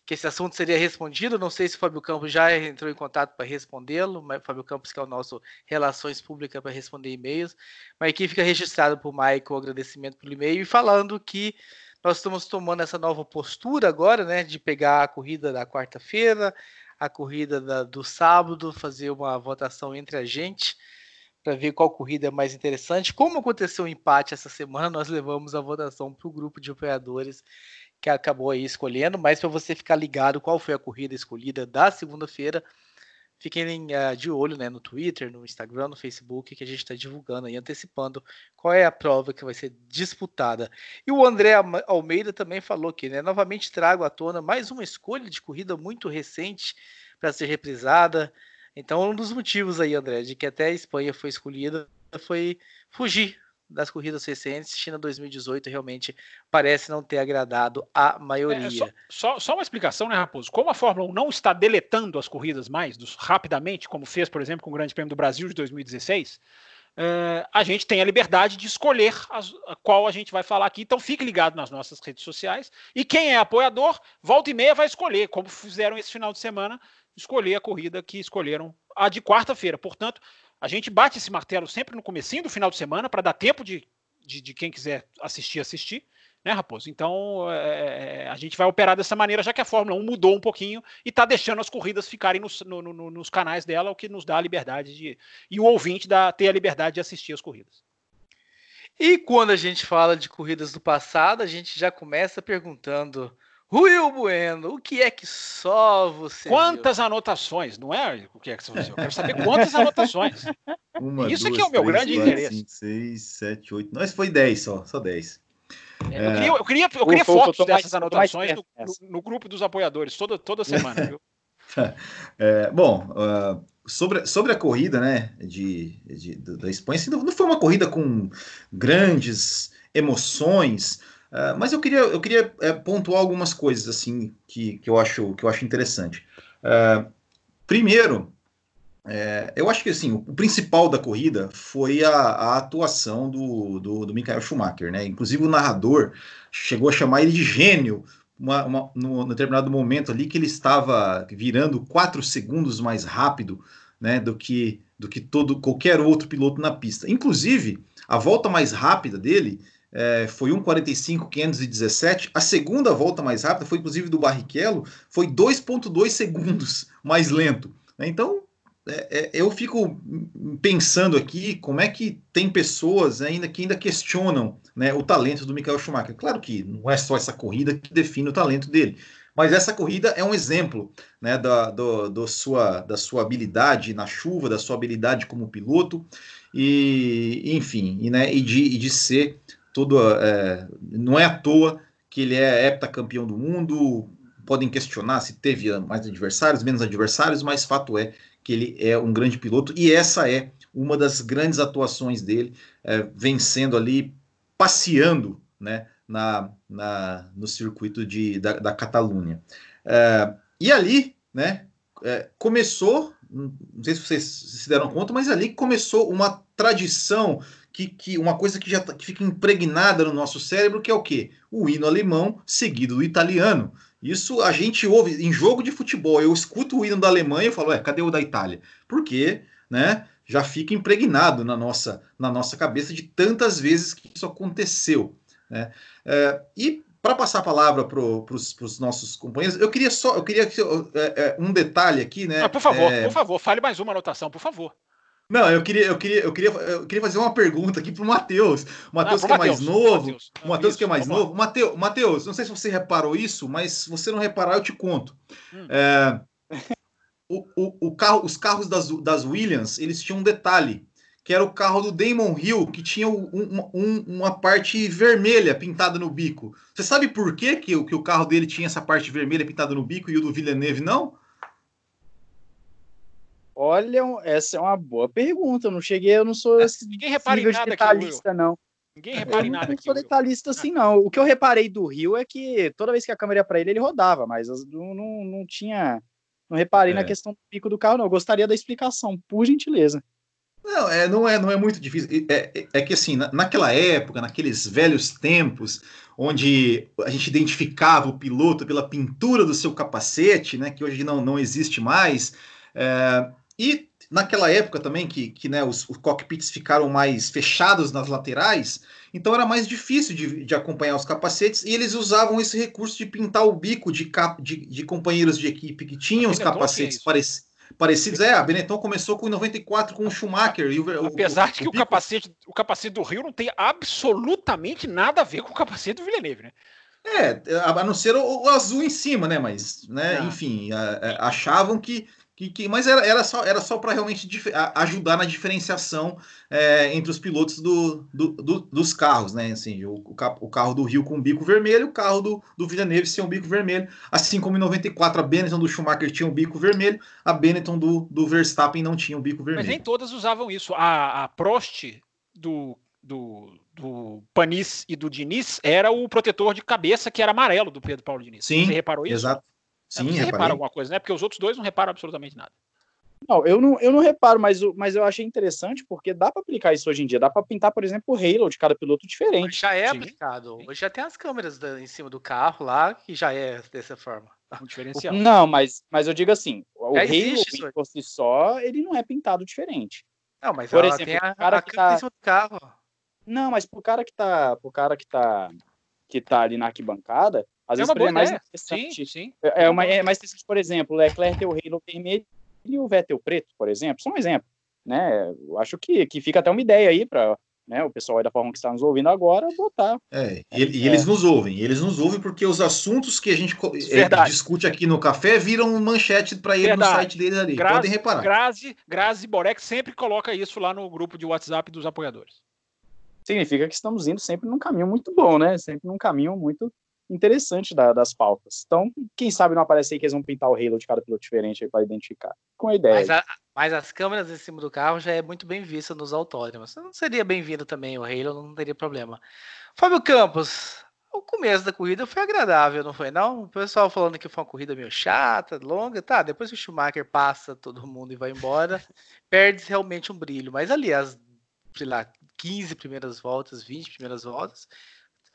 que esse assunto seria respondido. Não sei se o Fábio Campos já entrou em contato para respondê-lo, mas o Fábio Campos, que é o nosso Relações Públicas para responder e-mails. Mas aqui fica registrado por Michael o agradecimento pelo e-mail e falando que nós estamos tomando essa nova postura agora, né, de pegar a corrida da quarta-feira, a corrida da, do sábado, fazer uma votação entre a gente para ver qual corrida é mais interessante. Como aconteceu o empate essa semana, nós levamos a votação para o grupo de operadores que acabou aí escolhendo, mas para você ficar ligado qual foi a corrida escolhida da segunda-feira, fiquem uh, de olho né, no Twitter, no Instagram, no Facebook, que a gente está divulgando e antecipando qual é a prova que vai ser disputada. E o André Almeida também falou que, né, novamente trago à tona mais uma escolha de corrida muito recente para ser reprisada. Então, um dos motivos aí, André, de que até a Espanha foi escolhida foi fugir das corridas recentes, China 2018 realmente parece não ter agradado a maioria. É, só, só, só, uma explicação, né, Raposo? Como a Fórmula 1 não está deletando as corridas mais dos, rapidamente, como fez, por exemplo, com o Grande Prêmio do Brasil de 2016, é, a gente tem a liberdade de escolher as, a qual a gente vai falar aqui. Então fique ligado nas nossas redes sociais. E quem é apoiador, volta e meia vai escolher, como fizeram esse final de semana, escolher a corrida que escolheram a de quarta-feira. Portanto, a gente bate esse martelo sempre no comecinho do final de semana para dar tempo de, de, de, quem quiser assistir, assistir, né, Raposo? Então é, a gente vai operar dessa maneira, já que a Fórmula 1 mudou um pouquinho e está deixando as corridas ficarem nos, no, no, nos canais dela, o que nos dá a liberdade de. E o ouvinte dá, ter a liberdade de assistir as corridas. E quando a gente fala de corridas do passado, a gente já começa perguntando Will Bueno, o que é que só você. Quantas viu? anotações, não é? O que é que você viu? Eu quero saber quantas anotações. Uma, Isso duas, aqui é o meu três, grande quatro, interesse. 5, 6, 7, 8. Não, esse foi 10 só, só 10. É, eu queria, eu queria, eu queria fotos dessas mais, anotações no, no, no, grupo dos apoiadores, toda, toda semana, viu? É, bom, uh, sobre, sobre a corrida né, de, de, da Espanha, assim, não foi uma corrida com grandes emoções. Uh, mas eu queria, eu queria é, pontuar algumas coisas assim que, que, eu, acho, que eu acho interessante. Uh, primeiro, é, eu acho que assim, o, principal da corrida foi a, a atuação do, do, do, Michael Schumacher, né? Inclusive o narrador chegou a chamar ele de gênio uma, uma, determinado momento ali que ele estava virando quatro segundos mais rápido né, do que do que todo qualquer outro piloto na pista. Inclusive, a volta mais rápida dele é, foi 1,45,517. A segunda volta mais rápida foi inclusive do Barrichello, foi 2,2 segundos mais lento. Né? Então, é, é, eu fico pensando aqui como é que tem pessoas ainda que ainda questionam né, o talento do Michael Schumacher. Claro que não é só essa corrida que define o talento dele, mas essa corrida é um exemplo né, da, do, do sua, da sua habilidade na chuva, da sua habilidade como piloto, e enfim, e, né, e, de, e de ser todo é, não é à toa que ele é heptacampeão do mundo. Podem questionar se teve mais adversários, menos adversários, mas fato é que ele é um grande piloto e essa é uma das grandes atuações dele, é, vencendo ali, passeando né, na, na, no circuito de, da, da Catalunha. É, e ali, né, é, começou, não sei se vocês se deram conta, mas ali começou uma tradição que, que uma coisa que já tá, que fica impregnada no nosso cérebro, que é o quê? O hino alemão seguido do italiano. Isso a gente ouve em jogo de futebol. Eu escuto o hino da Alemanha e falo, é, cadê o da Itália? Porque, né? Já fica impregnado na nossa, na nossa cabeça de tantas vezes que isso aconteceu. Né? É, e para passar a palavra para os nossos companheiros, eu queria só, eu queria é, é, um detalhe aqui, né? Ah, por favor, é, por favor, fale mais uma anotação, por favor. Não, eu queria, eu queria, eu queria, eu queria fazer uma pergunta aqui pro Matheus. O Matheus ah, que é mais novo. O Matheus que é mais novo. Matheus, Matheus, não sei se você reparou isso, mas se você não reparar, eu te conto. Hum. É, o, o, o, carro, os carros das, das Williams, eles tinham um detalhe, que era o carro do Damon Hill, que tinha um, um, uma parte vermelha pintada no bico. Você sabe por quê que, que o carro dele tinha essa parte vermelha pintada no bico e o do Villeneuve não? Olha, essa é uma boa pergunta. Eu não cheguei, eu não sou é, esse ninguém repara em nada detalhista, aqui, não. Ninguém repara em nada. Eu não sou detalhista assim, não. O que eu reparei do Rio é que toda vez que a câmera ia para ele, ele rodava, mas não, não, não tinha. Não reparei é. na questão do pico do carro, não. Eu gostaria da explicação, por gentileza. Não, é, não, é, não é muito difícil. É, é, é que assim, na, naquela época, naqueles velhos tempos, onde a gente identificava o piloto pela pintura do seu capacete, né, que hoje não, não existe mais, é, e naquela época também que, que né, os, os, cockpits ficaram mais fechados nas laterais, então era mais difícil de, de, acompanhar os capacetes e eles usavam esse recurso de pintar o bico de, cap, de, de companheiros de equipe que tinham os capacetes parecidos parecidos. É, a Benetton começou com 94 com o Schumacher. E o, Apesar o, de que o, capacete, o capacete do Rio não tem absolutamente nada a ver com o capacete do Villeneuve, né? É, a não ser o, o azul em cima, né? Mas, né, ah. enfim, a, a, achavam que que, que, mas era, era só, era só para realmente ajudar na diferenciação é, entre os pilotos do, do, do, dos carros, né? Assim, o, o, carro do Rio com bico vermelho, o carro do, do Villeneuve sem um bico vermelho, assim como em 94 a Benetton do Schumacher tinha um bico vermelho, a Benetton do, do Verstappen não tinha um bico vermelho. Mas nem todas usavam isso. A, a Prost do, do, do Panis e do Diniz era o protetor de cabeça que era amarelo do Pedro Paulo Diniz. Sim, Você reparou isso? Exato. Sim, você repara alguma coisa, né? Porque os outros dois não reparam absolutamente nada. Não, eu não, eu não reparo, mas, mas eu achei interessante porque dá para aplicar isso hoje em dia. Dá para pintar, por exemplo, o halo de cada piloto diferente. Mas já é Sim. aplicado. Hoje já tem as câmeras da, em cima do carro lá que já é dessa forma. Um diferencial. Não, mas, mas eu digo assim, o já halo por si só, ele não é pintado diferente. Não, mas por exemplo, tem a, cara a que tá... em cima do carro. Não, mas pro cara que tá, pro cara que tá que tá ali na arquibancada, às é vezes é mais interessante. Sim, sim. É, é, uma, é mais interessante, por exemplo, o Leclerc ter o Halo vermelho e o Vettel preto, por exemplo. Só um exemplo. Né? Eu acho que, que fica até uma ideia aí para né, o pessoal aí da forma que está nos ouvindo agora botar. É, e, e eles nos ouvem. Eles nos ouvem porque os assuntos que a gente é, discute aqui no café viram manchete para ele Verdade. no site deles ali. Grazi, Podem reparar. Grazi, Grazi Borek sempre coloca isso lá no grupo de WhatsApp dos apoiadores. Significa que estamos indo sempre num caminho muito bom, né? Sempre num caminho muito interessante da, das pautas. Então, quem sabe não aparece aí que eles vão pintar o Halo de cada piloto diferente para identificar. Com a ideia. Mas, a, mas, as câmeras em cima do carro já é muito bem vista nos autódromos. Não seria bem-vindo também o Halo, não teria problema. Fábio Campos, o começo da corrida foi agradável, não foi não? O pessoal falando que foi uma corrida meio chata, longa, tá, depois que o Schumacher passa todo mundo e vai embora, perde realmente um brilho. Mas ali, as, sei lá, 15 primeiras voltas, 20 primeiras voltas,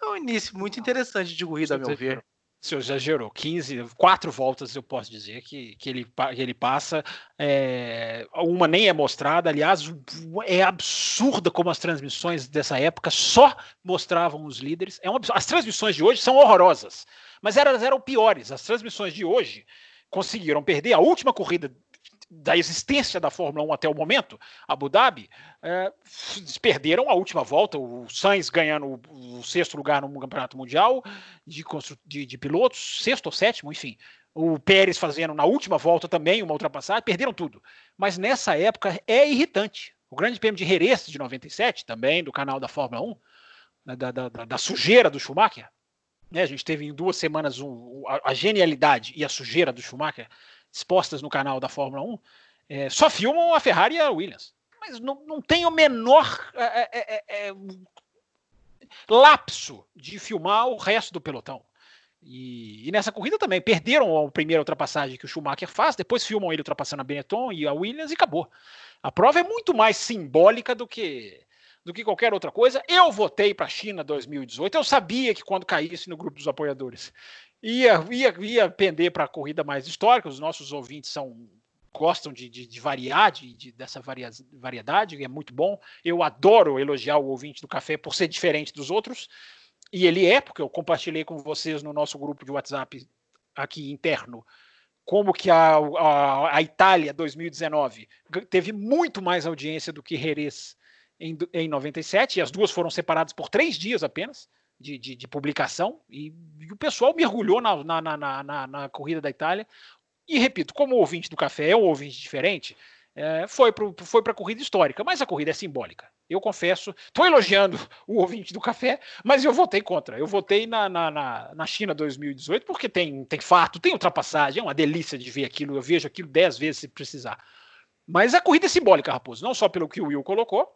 é um início muito interessante de corrida, a meu ver. O senhor exagerou. 15, quatro voltas eu posso dizer que, que, ele, que ele passa. É, uma nem é mostrada. Aliás, é absurda como as transmissões dessa época só mostravam os líderes. É uma, as transmissões de hoje são horrorosas, mas elas eram piores. As transmissões de hoje conseguiram perder a última corrida da existência da Fórmula 1 até o momento, Abu Dhabi, é, perderam a última volta, o Sainz ganhando o, sexto lugar no Campeonato Mundial de, de, de, pilotos, sexto ou sétimo, enfim. O Pérez fazendo na última volta também uma ultrapassagem, perderam tudo. Mas nessa época é irritante. O Grande Prêmio de Jerez de 97, também do canal da Fórmula 1, né, da, da, da, da sujeira do Schumacher, né, a gente teve em duas semanas um, a, a, genialidade e a sujeira do Schumacher expostas no canal da Fórmula 1, É, só filmam a Ferrari e a Williams. Mas não, não tem o menor é, é, é, é lapso de filmar o resto do pelotão. E, e, nessa corrida também perderam a primeira ultrapassagem que o Schumacher faz, depois filmam ele ultrapassando a Benetton e a Williams e acabou. A prova é muito mais simbólica do que do que qualquer outra coisa. Eu votei para a China 2018. Eu sabia que quando caísse no grupo dos apoiadores ia ia, ia pender para a corrida mais histórica. Os nossos ouvintes são gostam de, de, de variar, de, de, dessa varia, variedade, é muito bom. Eu adoro elogiar o ouvinte do café por ser diferente dos outros. E ele é, porque eu compartilhei com vocês no nosso grupo de WhatsApp aqui interno, como que a, a, a Itália 2019 teve muito mais audiência do que Jerez em, em 97, e as duas foram separadas por três dias apenas de, de, de publicação, e, e, o pessoal mergulhou na, na, na, na, corrida da Itália. E repito, como o ouvinte do café é um ouvinte diferente, é, foi para foi a corrida histórica, mas a corrida é simbólica. Eu confesso, estou elogiando o ouvinte do café, mas eu votei contra. Eu votei na, na, na, na, China 2018 porque tem, tem fato, tem ultrapassagem, é uma delícia de ver aquilo. Eu vejo aquilo dez vezes se precisar. Mas a corrida é simbólica, Raposo, não só pelo que o Will colocou,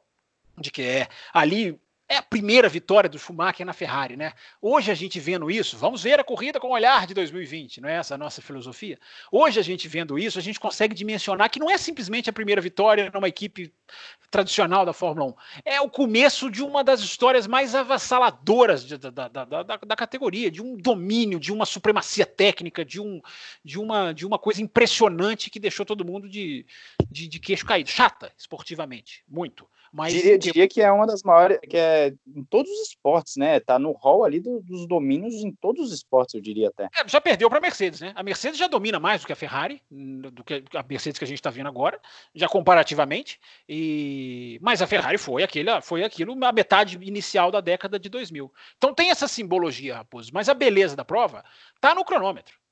de que é ali é a primeira vitória do Schumacher na Ferrari, né? Hoje a gente vendo isso, vamos ver a corrida com o olhar de 2020, não é essa a nossa filosofia? Hoje a gente vendo isso, a gente consegue dimensionar que não é simplesmente a primeira vitória numa equipe tradicional da Fórmula 1, é o começo de uma das histórias mais avassaladoras de, da, da, da, da, categoria, de um domínio, de uma supremacia técnica, de, um, de, uma, de uma coisa impressionante que deixou todo mundo de, de, de queixo caído, chata esportivamente, muito. Mas diria, diria, que é uma das maiores, que é em todos os esportes, né? Tá no hall ali do, dos domínios em todos os esportes, eu diria até. É, já perdeu para a Mercedes, né? A Mercedes já domina mais do que a Ferrari, do que a Mercedes que a gente está vendo agora, já comparativamente. E mas a Ferrari foi aquele, foi aquilo a metade inicial da década de 2000. Então tem essa simbologia, Raposo. Mas a beleza da prova tá no cronômetro.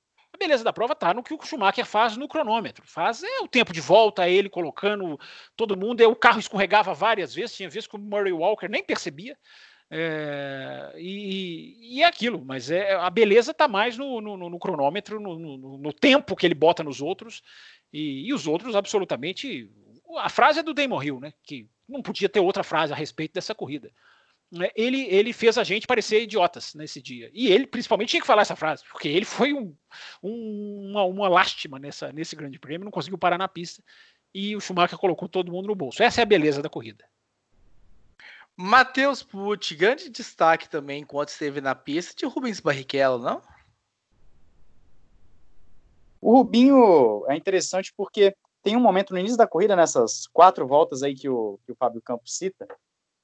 Beleza da prova está no que o Schumacher faz no cronômetro. Faz é o tempo de volta, ele colocando todo mundo. O carro escorregava várias vezes, tinha vezes que o Murray Walker nem percebia. É, e, e, é aquilo, mas é, a beleza está mais no, no, no cronômetro, no, no, tempo que ele bota nos outros, e, e, os outros absolutamente. A frase é do Damon Hill, né? Que não podia ter outra frase a respeito dessa corrida. Né, ele, ele fez a gente parecer idiotas nesse dia. E ele, principalmente, tinha que falar essa frase, porque ele foi um, um, uma, uma lástima nessa, nesse grande prêmio, não conseguiu parar na pista. E o Schumacher colocou todo mundo no bolso. Essa é a beleza da corrida. Matheus Pucci, grande destaque também enquanto esteve na pista de Rubens Barrichello, não? O Rubinho é interessante porque tem um momento no início da corrida, nessas quatro voltas aí que o, que o Fábio Campos cita,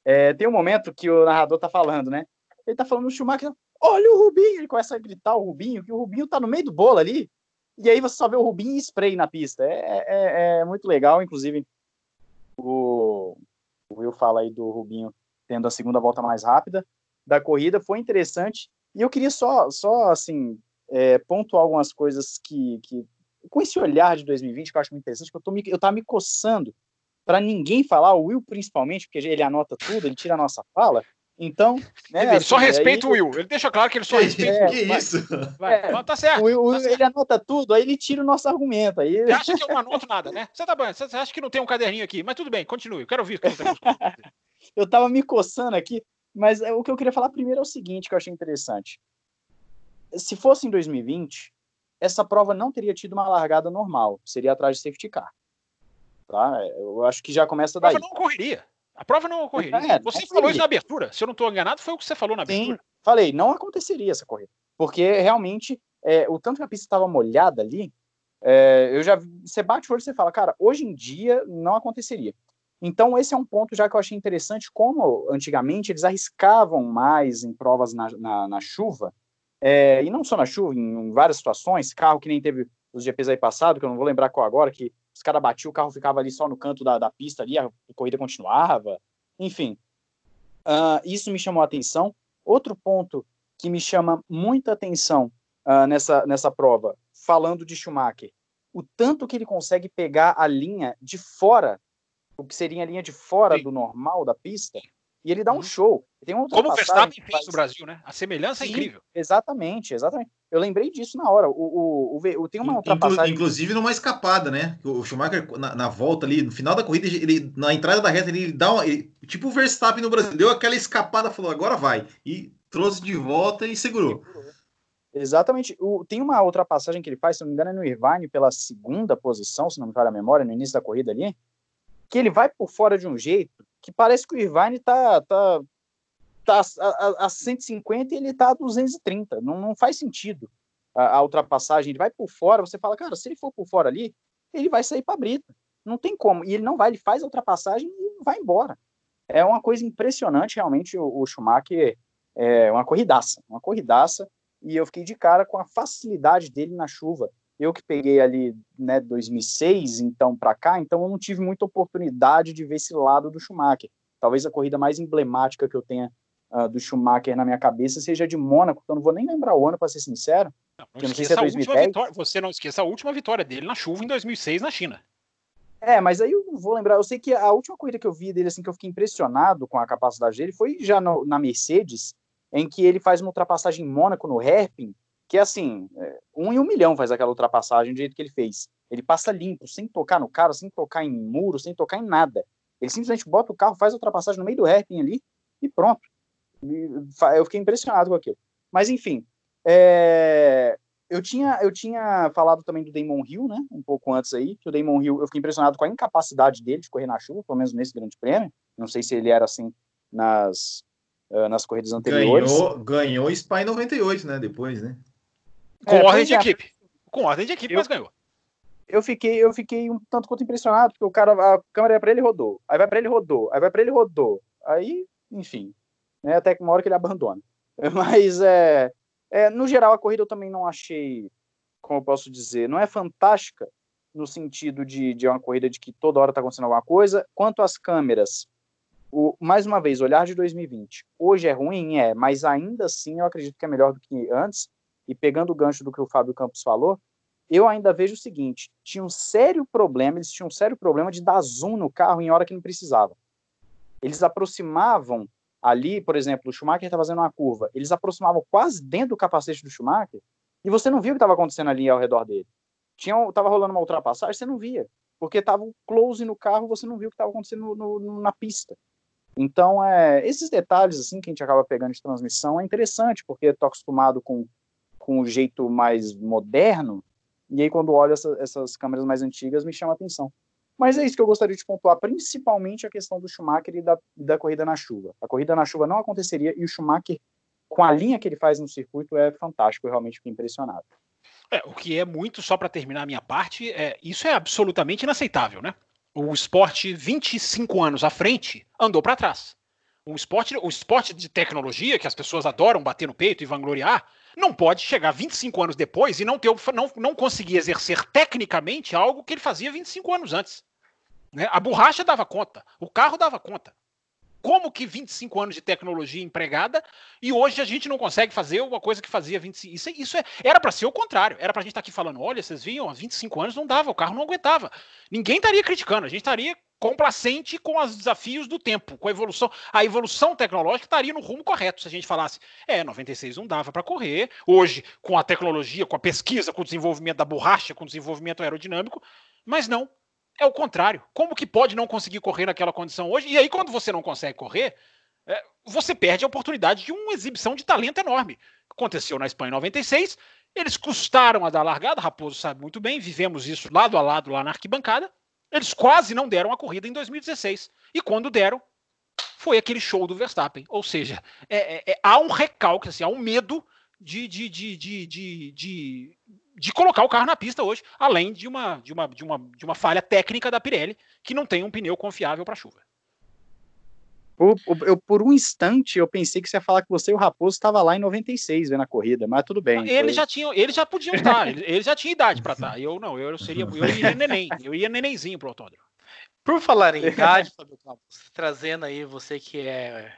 é, tem um momento que o narrador tá falando, né? Ele tá falando no Schumacher, olha o Rubinho, ele começa a gritar o Rubinho, que o Rubinho tá no meio do bolo ali, e aí você só vê o Rubinho e spray na pista. É, é, é muito legal, inclusive o, o Will fala aí do Rubinho tendo a segunda volta mais rápida da corrida, foi interessante, e eu queria só, só assim, é, pontuar algumas coisas que, que, com esse olhar de 2020, que eu acho muito interessante, que eu, tô me, eu tava me coçando para ninguém falar, o Will principalmente, porque ele anota tudo, ele tira a nossa fala. Então, né, ele assim, só respeita aí, o Will. Ele deixa claro que ele só respeita é, o Will. Que isso? Vai, é, tá certo. O Will, tá certo. Ele anota tudo, aí ele tira o nosso argumento. Aí... Você acha que eu não anoto nada, né? Você tá bom, você acha que não tem um caderninho aqui, mas tudo bem, continue. Eu quero ouvir. eu tava me coçando aqui, mas é, o que eu queria falar primeiro é o seguinte, que eu achei interessante. Se fosse em 2020, essa prova não teria tido uma largada normal, seria atrás de safety car. Tá? Eu acho que já começa daí. A prova não ocorreria. A prova não ocorreria. É, você não falou isso na abertura. Se eu não estou enganado, foi o que você falou na abertura. Sim, falei, não aconteceria essa corrida. Porque realmente, é, o tanto que a pista estava molhada ali, é, eu já você bate o olho e você fala, cara, hoje em dia não aconteceria. Então, esse é um ponto já que eu achei interessante, como antigamente eles arriscavam mais em provas na, na, na chuva, é, e não só na chuva, em, em, várias situações, carro que nem teve os GPs aí passado, que eu não vou lembrar qual agora, que os caras batiam, o carro ficava ali só no canto da, da pista ali, a corrida continuava. Enfim, uh, isso me chamou a atenção. Outro ponto que me chama muita atenção uh, nessa, nessa prova, falando de Schumacher, o tanto que ele consegue pegar a linha de fora, o que seria a linha de fora Sim. do normal da pista, E ele dá um uhum. show. Tem uma Como o Verstappen fez no Brasil, né? A semelhança é Sim, é incrível. Exatamente, exatamente. Eu lembrei disso na hora. O, o, o, o tem uma ultrapassagem. Inclusive numa escapada, né? O Schumacher, na, na, volta ali, no final da corrida, ele, na entrada da reta, ele dá uma. Ele, tipo o Verstappen no Brasil, deu aquela escapada, falou, agora vai. E trouxe de volta e segurou. Exatamente. O, tem uma ultrapassagem que ele faz, se não me engano, é no Irvine, pela segunda posição, se não me falha a memória, no início da corrida ali, que ele vai por fora de um jeito que parece que o Irvine tá, tá, tá a, a, a 150 e ele tá a 230. Não, não faz sentido a, a, ultrapassagem. Ele vai por fora, você fala, cara, se ele for por fora ali, ele vai sair para brita. Não tem como. E ele não vai, ele faz a ultrapassagem e vai embora. É uma coisa impressionante, realmente, o, o Schumacher é uma corridaça, uma corridaça. E eu fiquei de cara com a facilidade dele na chuva. Eu que peguei ali, né, 2006, então para cá, então eu não tive muita oportunidade de ver esse lado do Schumacher. Talvez a corrida mais emblemática que eu tenha uh, do Schumacher na minha cabeça seja de Mônaco, que eu não vou nem lembrar o ano, para ser sincero. Não, não, não sei se é 2010. Vitória, você não esqueça a última vitória dele na chuva em 2006 na China. É, mas aí eu não vou lembrar. Eu sei que a última corrida que eu vi dele, assim, que eu fiquei impressionado com a capacidade dele, foi já no, na Mercedes, em que ele faz uma ultrapassagem em Mônaco no hairpin, que é assim, é, um em um milhão faz aquela ultrapassagem do jeito que ele fez. Ele passa limpo, sem tocar no carro, sem tocar em muro, sem tocar em nada. Ele simplesmente bota o carro, faz a ultrapassagem no meio do hairpin ali e pronto. Eu fiquei impressionado com aquilo. Mas enfim, é... eu, tinha, eu tinha falado também do Damon Hill, né? Um pouco antes aí, que o Damon Hill, eu fiquei impressionado com a incapacidade dele de correr na chuva, pelo menos nesse grande prêmio. Não sei se ele era assim nas, uh, nas corridas anteriores. Ganhou, ganhou Spa 98, né? Depois, né? Com é, ordem de é. equipe. Com ordem de equipe, eu, mas ganhou. Eu fiquei, eu fiquei um tanto quanto impressionado, porque o cara, a câmera ia pra ele rodou. Aí vai pra ele rodou. Aí vai pra ele rodou. Aí, enfim. Né, até que uma hora que ele abandona. Mas, é, é, no geral, a corrida eu também não achei, como eu posso dizer, não é fantástica no sentido de, de uma corrida de que toda hora tá acontecendo alguma coisa. Quanto às câmeras, o, mais uma vez, olhar de 2020. Hoje é ruim, é, mas ainda assim eu acredito que é melhor do que antes e pegando o gancho do que o Fábio Campos falou, eu ainda vejo o seguinte: tinha um sério problema, eles tinham um sério problema de dar zoom no carro em hora que não precisava. Eles aproximavam ali, por exemplo, o Schumacher está fazendo uma curva, eles aproximavam quase dentro do capacete do Schumacher e você não via o que estava acontecendo ali ao redor dele. Tinha, tava rolando uma ultrapassagem, você não via, porque estava um close no carro, você não viu o que estava acontecendo no, no, na pista. Então, é, esses detalhes assim que a gente acaba pegando de transmissão é interessante, porque estou acostumado com com um jeito mais moderno, e aí quando olho essa, essas câmeras mais antigas me chama a atenção. Mas é isso que eu gostaria de pontuar, principalmente a questão do Schumacher e da, da corrida na chuva. A corrida na chuva não aconteceria e o Schumacher, com a linha que ele faz no circuito, é fantástico, eu realmente fiquei impressionado. É, o que é muito, só para terminar a minha parte, é, isso é absolutamente inaceitável, né? O esporte, 25 anos à frente, andou para trás. O esporte, o esporte de tecnologia, que as pessoas adoram bater no peito e vangloriar, não pode chegar 25 anos depois e não, ter, não, não conseguir exercer tecnicamente algo que ele fazia 25 anos antes. Né? A borracha dava conta, o carro dava conta. Como que 25 anos de tecnologia empregada e hoje a gente não consegue fazer uma coisa que fazia 25 Isso, isso é, era para ser o contrário. Era para a gente estar tá aqui falando: olha, vocês viam, há 25 anos não dava, o carro não aguentava. Ninguém estaria criticando, a gente estaria complacente com os desafios do tempo, com a evolução. A evolução tecnológica estaria no rumo correto se a gente falasse, é, 96 não dava para correr. Hoje, com a tecnologia, com a pesquisa, com o desenvolvimento da borracha, com o desenvolvimento aerodinâmico, mas não. É o contrário. Como que pode não conseguir correr naquela condição hoje? E aí, quando você não consegue correr, é, você perde a oportunidade de uma exibição de talento enorme. Aconteceu na Espanha em 96, eles custaram a dar largada, Raposo sabe muito bem, vivemos isso lado a lado lá na arquibancada, eles quase não deram a corrida em 2016. E quando deram, foi aquele show do Verstappen. Ou seja, é, é, é, há um recalque, assim, há um medo de, de, de, de, de, de, de colocar o carro na pista hoje, além de uma, de, uma, de, uma, de uma falha técnica da Pirelli, que não tem um pneu confiável para chuva. Por, eu, por um instante eu pensei que você ia falar que você e o Raposo estavam lá em 96 vendo a corrida, mas tudo bem. Eles foi... já tinham, eles já podiam estar, eles, já tinham idade para estar. Eu não, eu seria, eu iria neném, eu ia nenenzinho pro autódromo. Por falar em idade, Fábio Campos, trazendo aí você que é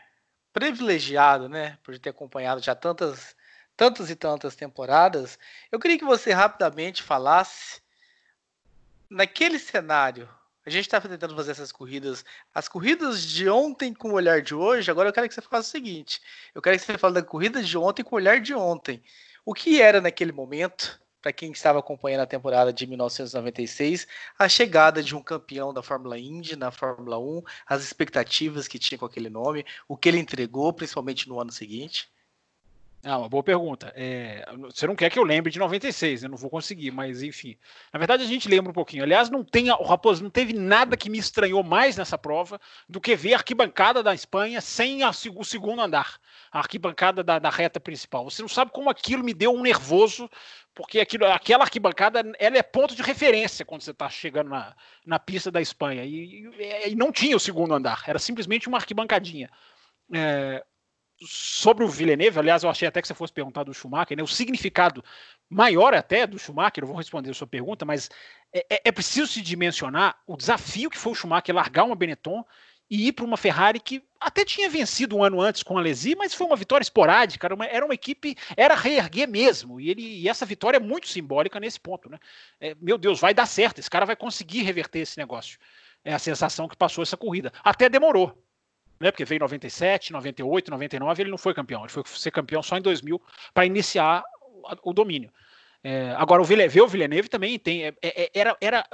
privilegiado, né, por ter acompanhado já tantas, tantas e tantas temporadas, eu queria que você rapidamente falasse naquele cenário a gente está tentando fazer essas corridas, as corridas de ontem com o olhar de hoje. Agora eu quero que você faça o seguinte: eu quero que você fale da corrida de ontem com o olhar de ontem. O que era naquele momento, para quem estava acompanhando a temporada de 1996, a chegada de um campeão da Fórmula Indy na Fórmula 1, as expectativas que tinha com aquele nome, o que ele entregou, principalmente no ano seguinte? Ah, uma boa pergunta. É, você não quer que eu lembre de 96, eu né? não vou conseguir, mas enfim. Na verdade, a gente lembra um pouquinho. Aliás, não tem, o Raposo não teve nada que me estranhou mais nessa prova do que ver a arquibancada da Espanha sem a, o segundo andar, a arquibancada da, da, reta principal. Você não sabe como aquilo me deu um nervoso, porque aquilo, aquela arquibancada ela é ponto de referência quando você está chegando na, na pista da Espanha. E, e, e, não tinha o segundo andar, era simplesmente uma arquibancadinha. É, sobre o Villeneuve, aliás, eu achei até que você fosse perguntar do Schumacher, né? O significado maior até do Schumacher, eu vou responder a sua pergunta, mas é, é, é preciso se dimensionar o desafio que foi o Schumacher largar uma Benetton e ir para uma Ferrari que até tinha vencido um ano antes com a Alesi, mas foi uma vitória esporádica, era uma, era uma equipe, era reerguer mesmo, e, ele, e essa vitória é muito simbólica nesse ponto, né? É, meu Deus, vai dar certo, esse cara vai conseguir reverter esse negócio. É a sensação que passou essa corrida. Até demorou, né? Porque veio em 97, 98, 99, ele não foi campeão. Ele foi ser campeão só em 2000 para iniciar o domínio. É, agora, o Villeneuve, o Villeneuve também tem. É, é, era, era,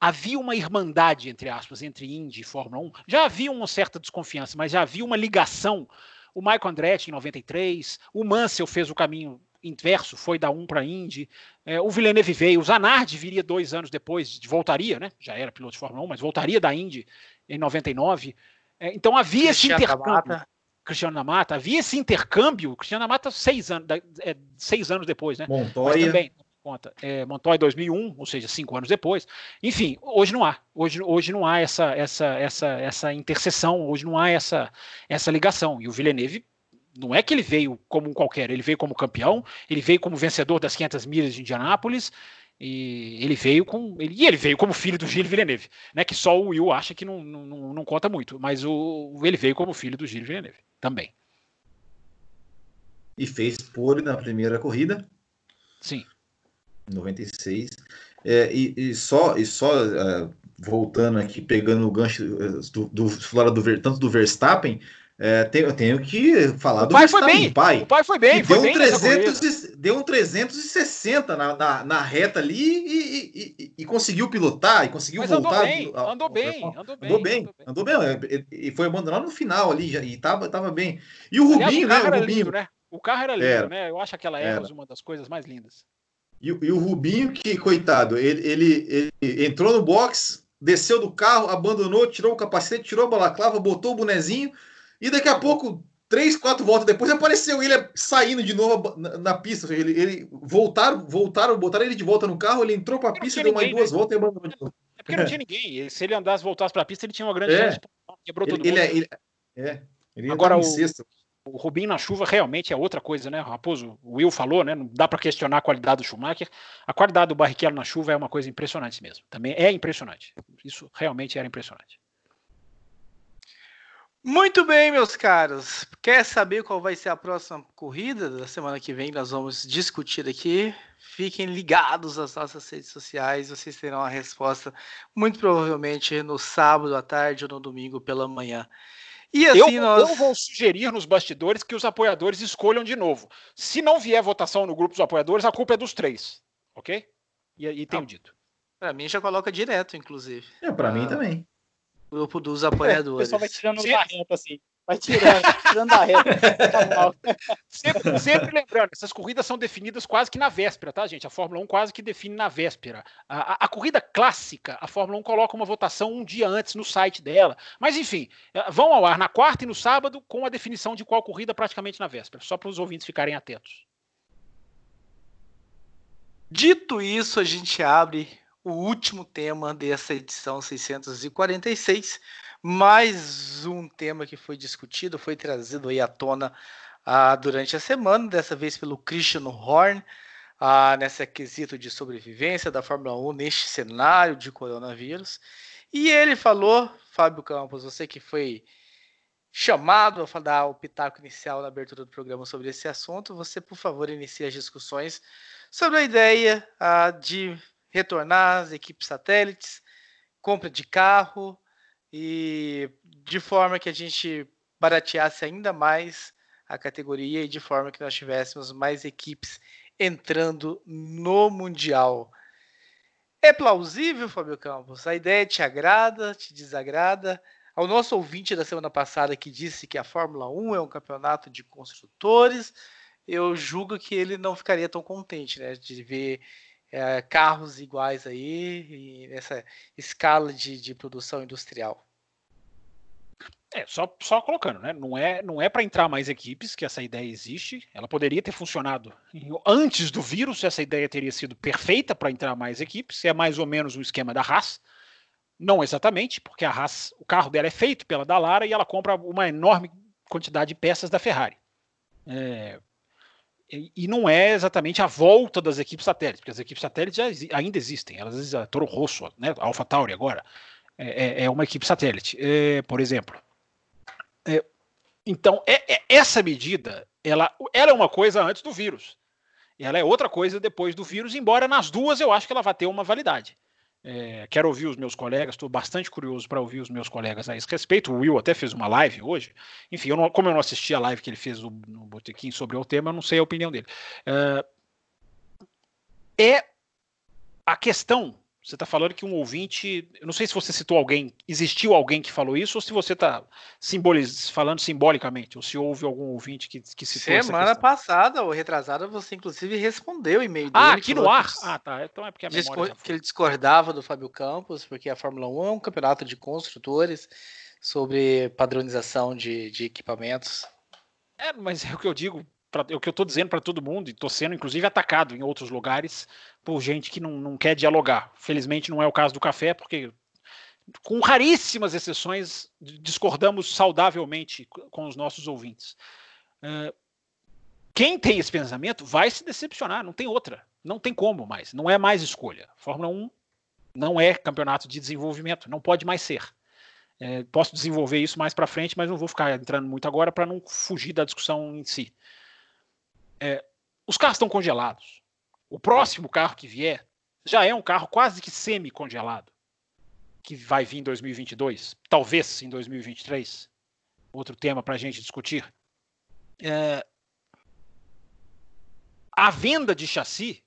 havia uma irmandade, entre aspas, entre Indy e Fórmula 1. Já havia uma certa desconfiança, mas já havia uma ligação. O Michael Andretti em 93, o Mansell fez o caminho inverso, foi da 1 para Indy. É, o Villeneuve veio, o Zanardi viria dois anos depois, voltaria, né? Já era piloto de Fórmula 1, mas voltaria da Indy em 99. É, então havia Cristiano esse intercâmbio. Mata. Cristiano da Mata, havia esse intercâmbio. Cristiano da Mata, seis anos, é, seis anos depois, né? Montoya. Mas também, conta. É, Montoya 2001, ou seja, cinco anos depois. Enfim, hoje não há. Hoje, hoje não há essa, essa, essa, essa interseção, hoje não há essa, essa ligação. E o Villeneuve não é que ele veio como um qualquer, ele veio como campeão, ele veio como vencedor das 500 milhas de Indianápolis, e ele veio com. Ele, e ele veio como filho do Gilles Villeneuve, né? Que só o Will acha que não, não, não conta muito. Mas o, ele veio como filho do Gilles Villeneuve também. E fez pole na primeira corrida. Sim. 96. É, e, e, só, e só uh, voltando aqui, pegando o gancho do, do, do, do, tanto do Verstappen, é, eu tenho que falar o do pai foi bem. Pai, o pai foi bem. Foi deu, bem um 300, deu um 360 na, na, na reta ali e, e, e, conseguiu pilotar e conseguiu Mas voltar. Andou bem, andou, andou bem, andou bem. Andou bem, andou bem. É, e foi abandonado no final ali já, e tava, tava bem. E o Aliás, Rubinho, o né? O Rubinho, lindo, né? O carro era lindo, era. né? Eu acho aquela Eros uma das coisas mais lindas. E, e, o Rubinho, que, coitado, ele, ele, ele entrou no box, desceu do carro, abandonou, tirou o capacete, tirou a balaclava, botou o bonezinho e daqui a pouco, três, quatro voltas depois, apareceu ele saindo de novo na, na pista. Ele, ele voltaram, voltaram, botaram ele de volta no carro, ele entrou para a pista, deu mais duas né? voltas e abandonou de novo. É porque não tinha ninguém. Se ele andasse voltasse para a pista, ele tinha uma grande é. chance. Quebrou todo ele, mundo. Ele, é, ele Agora, o, o Rubinho na chuva realmente é outra coisa, né? Raposo, o Will falou, né? Não dá para questionar a qualidade do Schumacher. A qualidade do Barrichello na chuva é uma coisa impressionante mesmo. Também é impressionante. Isso realmente era impressionante. Muito bem, meus caros. Quer saber qual vai ser a próxima corrida da semana que vem? Nós vamos discutir aqui. Fiquem ligados às nossas redes sociais. Vocês terão a resposta muito provavelmente no sábado à tarde ou no domingo pela manhã. E assim eu, nós... eu vou sugerir nos bastidores que os apoiadores escolham de novo. Se não vier votação no grupo dos apoiadores, a culpa é dos três. Ok? E, e tenho ah, dito. Para mim já coloca direto, inclusive. É, para ah. mim também grupo dos apoiadores. É, o pessoal vai tirando Sim. da reta, assim. Vai tirando, tirando da reta. Tá sempre, sempre, lembrando, essas corridas são definidas quase que na véspera, tá, gente? A Fórmula 1 quase que define na véspera. A, a, a, corrida clássica, a Fórmula 1 coloca uma votação um dia antes no site dela. Mas, enfim, eh, vão ao ar na quarta e no sábado com a definição de qual corrida praticamente na véspera, só para os ouvintes ficarem atentos. Dito isso, a gente abre o último tema dessa edição 646. Mais um tema que foi discutido, foi trazido aí à tona ah, durante a semana, dessa vez pelo Christian Horn, ah, quesito de sobrevivência da Fórmula 1 neste cenário de coronavírus. E ele falou, Fábio Campos, você que foi chamado a dar o pitaco inicial na abertura do programa sobre esse assunto, você, por favor, inicie as discussões sobre a ideia ah, de retornar as equipes satélites compra de carro e de forma que a gente barateasse ainda mais a categoria e de forma que nós tivéssemos mais equipes entrando no Mundial. É plausível, Fábio Campos? A ideia te agrada, te desagrada? Ao nosso ouvinte da semana passada que disse que a Fórmula 1 é um campeonato de construtores, eu julgo que ele não ficaria tão contente né, de ver é, carros iguais aí nessa escala de, de produção industrial. É, só, só colocando, né? Não é, não é para entrar mais equipes que essa ideia existe. Ela poderia ter funcionado antes do vírus, essa ideia teria sido perfeita para entrar mais equipes. É mais ou menos o esquema da Haas. Não exatamente, porque a Haas, o carro dela é feito pela Dallara e ela compra uma enorme quantidade de peças da Ferrari. É, e não é exatamente a volta das equipes satélites, porque as equipes satélites já, ainda existem. Elas a Toro Rosso, né, a Alpha Tauri agora, é, é, é uma equipe satélite, é, por exemplo. É, então, é, é, essa medida, ela, ela é uma coisa antes do vírus. Ela é outra coisa depois do vírus, embora nas duas eu acho que ela vai ter uma validade. É, quero ouvir os meus colegas, estou bastante curioso para ouvir os meus colegas a esse respeito. O Will até fez uma live hoje. Enfim, eu não, como eu não assisti a live que ele fez no, no Botequim sobre o tema, eu não sei a opinião dele. É, é a questão você está falando que um ouvinte. Eu não sei se você citou alguém, existiu alguém que falou isso, ou se você está simboliz, falando simbolicamente, ou se houve algum ouvinte que, que citou Semana passada, ou retrasada, você inclusive respondeu o e-mail ah, dele. Ah, aqui no ar? Ah, tá. Então é porque a memória. Que ele discordava do Fábio Campos, porque a Fórmula 1 é um campeonato de construtores sobre padronização de, de equipamentos. É, mas é o que eu digo, pra, é o que eu estou dizendo para todo mundo, e estou sendo inclusive atacado em outros lugares por gente que não, não quer dialogar. Felizmente não é o caso do café, porque com raríssimas exceções discordamos saudavelmente com os nossos ouvintes. Uh, quem tem esse pensamento vai se decepcionar, não tem outra. Não tem como mais. Não é mais escolha. Fórmula 1 não é campeonato de desenvolvimento, não pode mais ser. É, posso desenvolver isso mais para frente, mas não vou ficar entrando muito agora para não fugir da discussão em si. É, os carros estão congelados. O próximo carro que vier já é um carro quase que semi-congelado, que vai vir em 2022, talvez em 2023. Outro tema para a gente discutir. É, a venda de chassi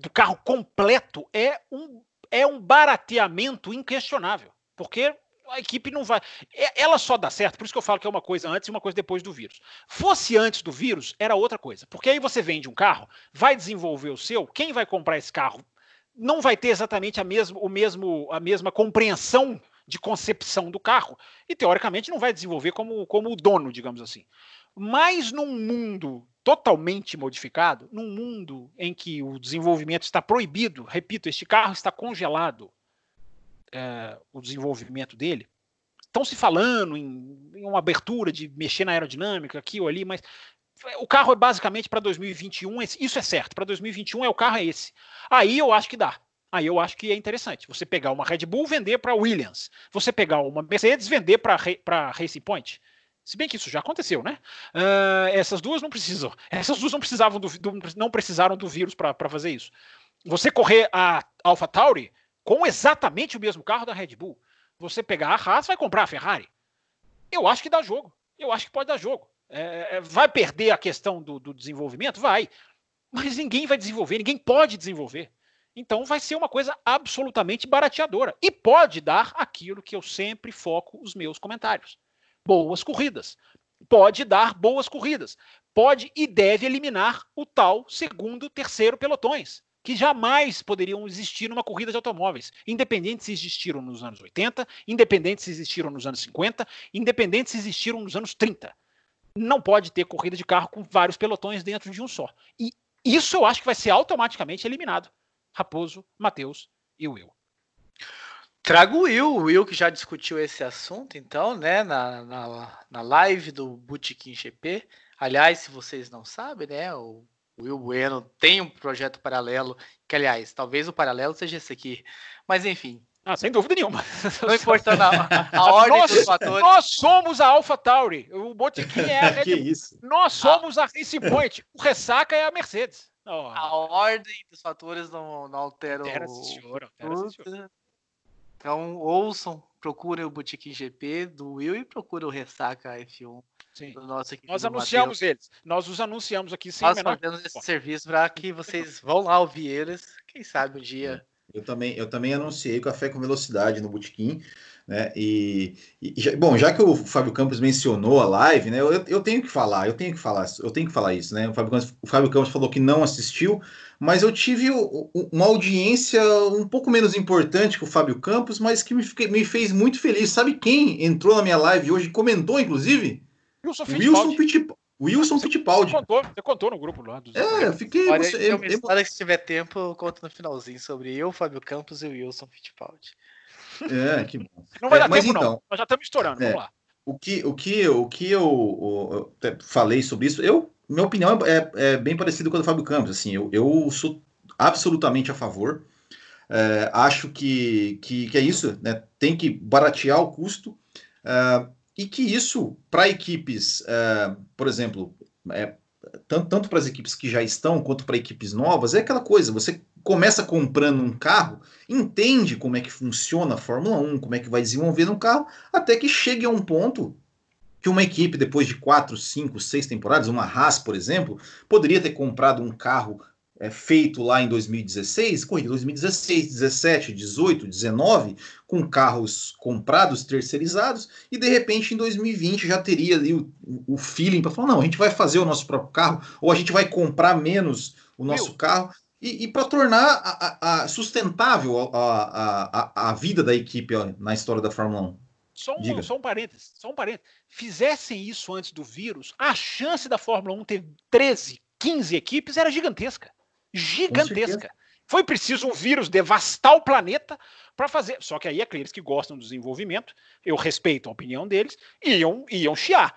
do carro completo é um, é um barateamento inquestionável, porque a equipe não vai. É, ela só dá certo, por isso que eu falo que é uma coisa antes e uma coisa depois do vírus. Fosse antes do vírus, era outra coisa. Porque aí você vende um carro, vai desenvolver o seu, quem vai comprar esse carro não vai ter exatamente a, mesmo, o mesmo, a mesma compreensão de concepção do carro e, teoricamente, não vai desenvolver como, como o dono, digamos assim. Mas num mundo totalmente modificado, num mundo em que o desenvolvimento está proibido, repito, este carro está congelado, é, o desenvolvimento dele. Estão se falando em, em, uma abertura de mexer na aerodinâmica aqui ou ali, mas o carro é basicamente para 2021, isso é certo, para 2021 é o carro é esse. Aí eu acho que dá. Aí eu acho que é interessante. Você pegar uma Red Bull, vender para Williams. Você pegar uma Mercedes, vender para Racing Point. Se bem que isso já aconteceu, né? Uh, essas duas não precisam. Essas duas não precisavam do, do não precisaram do vírus para fazer isso. Você correr a Alpha Tauri, com exatamente o mesmo carro da Red Bull. Você pegar a Haas, vai comprar a Ferrari. Eu acho que dá jogo. Eu acho que pode dar jogo. É, é, vai perder a questão do, do desenvolvimento? Vai. Mas ninguém vai desenvolver, ninguém pode desenvolver. Então vai ser uma coisa absolutamente barateadora. E pode dar aquilo que eu sempre foco os meus comentários: boas corridas. Pode dar boas corridas. Pode e deve eliminar o tal segundo, terceiro pelotões que jamais poderiam existir numa corrida de automóveis, independente se existiram nos anos 80, independente se existiram nos anos 50, independente se existiram nos anos 30. Não pode ter corrida de carro com vários pelotões dentro de um só. E isso eu acho que vai ser automaticamente eliminado. Raposo, Matheus e Will. Trago o Will, o Will que já discutiu esse assunto, então, né, na, na, na live do Bootkin GP. Aliás, se vocês não sabem, né, o o Will Bueno tem um projeto paralelo, que aliás, talvez o paralelo seja esse aqui. Mas enfim. Ah, sem dúvida nenhuma. Não importa a, a ordem nós, dos fatores. Nós somos a Alpha Tauri. O Botequim é a Red... que isso? Nós somos a Race Point. O Ressaca é a Mercedes. Oh. A ordem dos fatores não, não altera altera o... Senhor, altera senhor. Então ouçam, procurem o Boutique GP do Will e procurem o Ressaca F1 Sim. do nosso equipe. Nós anunciamos Matheus. eles. Nós os anunciamos aqui sem Nós menor... fazemos esse serviço para que vocês vão lá ouvir eles. Quem sabe um dia. Eu também, eu também anunciei Café com Velocidade no Botequim, né? E, e bom, já que o Fábio Campos mencionou a live, né? Eu, eu tenho que falar, eu tenho que falar, eu tenho que falar isso, né? O Fábio Campos, o Fábio Campos falou que não assistiu, mas eu tive uma audiência um pouco menos importante que o Fábio Campos, mas que me, me fez muito feliz. Sabe quem entrou na minha live hoje e comentou, inclusive? Wilson Wilson Fittipaldi. Wilson Você Fittipaldi. contou, você contou no grupo lá. Dos É, eu fiquei. Olha, você- eu- história que se tiver tempo, eu conto no finalzinho sobre eu, Fábio Campos e o Wilson Fittipaldi. é, que bom. Não vai É, dar mas tempo, não. então, Nós já estamos estourando. é. Vamos lá. O que, o que, o que eu, o- eu falei sobre isso, eu, minha opinião é, é bem parecida com a do Fábio Campos. Assim, eu, eu sou absolutamente a favor. É, acho que, que, que é isso, né? Tem que baratear o custo é, e que isso para equipes, é, por exemplo, é, tanto, tanto para as equipes que já estão quanto para equipes novas, é aquela coisa. Você começa comprando um carro, entende como é que funciona a Fórmula 1, como é que vai desenvolver um carro, até que chegue a um ponto que uma equipe, depois de quatro, cinco, seis temporadas, uma Haas, por exemplo, poderia ter comprado um carro é, feito lá em 2016, corrida 2016, 17, 18, 19, com carros comprados, terceirizados, e de repente em 2020 já teria ali o, o feeling para falar: não, a gente vai fazer o nosso próprio carro, ou a gente vai comprar menos o nosso Will. carro. E, e para tornar a, a- a sustentável a, a, vida da equipe ó, na história da Fórmula 1. Só um, só um parênteses, só um parênteses. Fizessem isso antes do vírus, a chance da Fórmula 1 ter 13, 15 equipes era gigantesca. Gigantesca. Foi preciso um vírus devastar o planeta para fazer. Só que aí é aqueles que gostam do desenvolvimento, eu respeito a opinião deles, iam, iam chiar.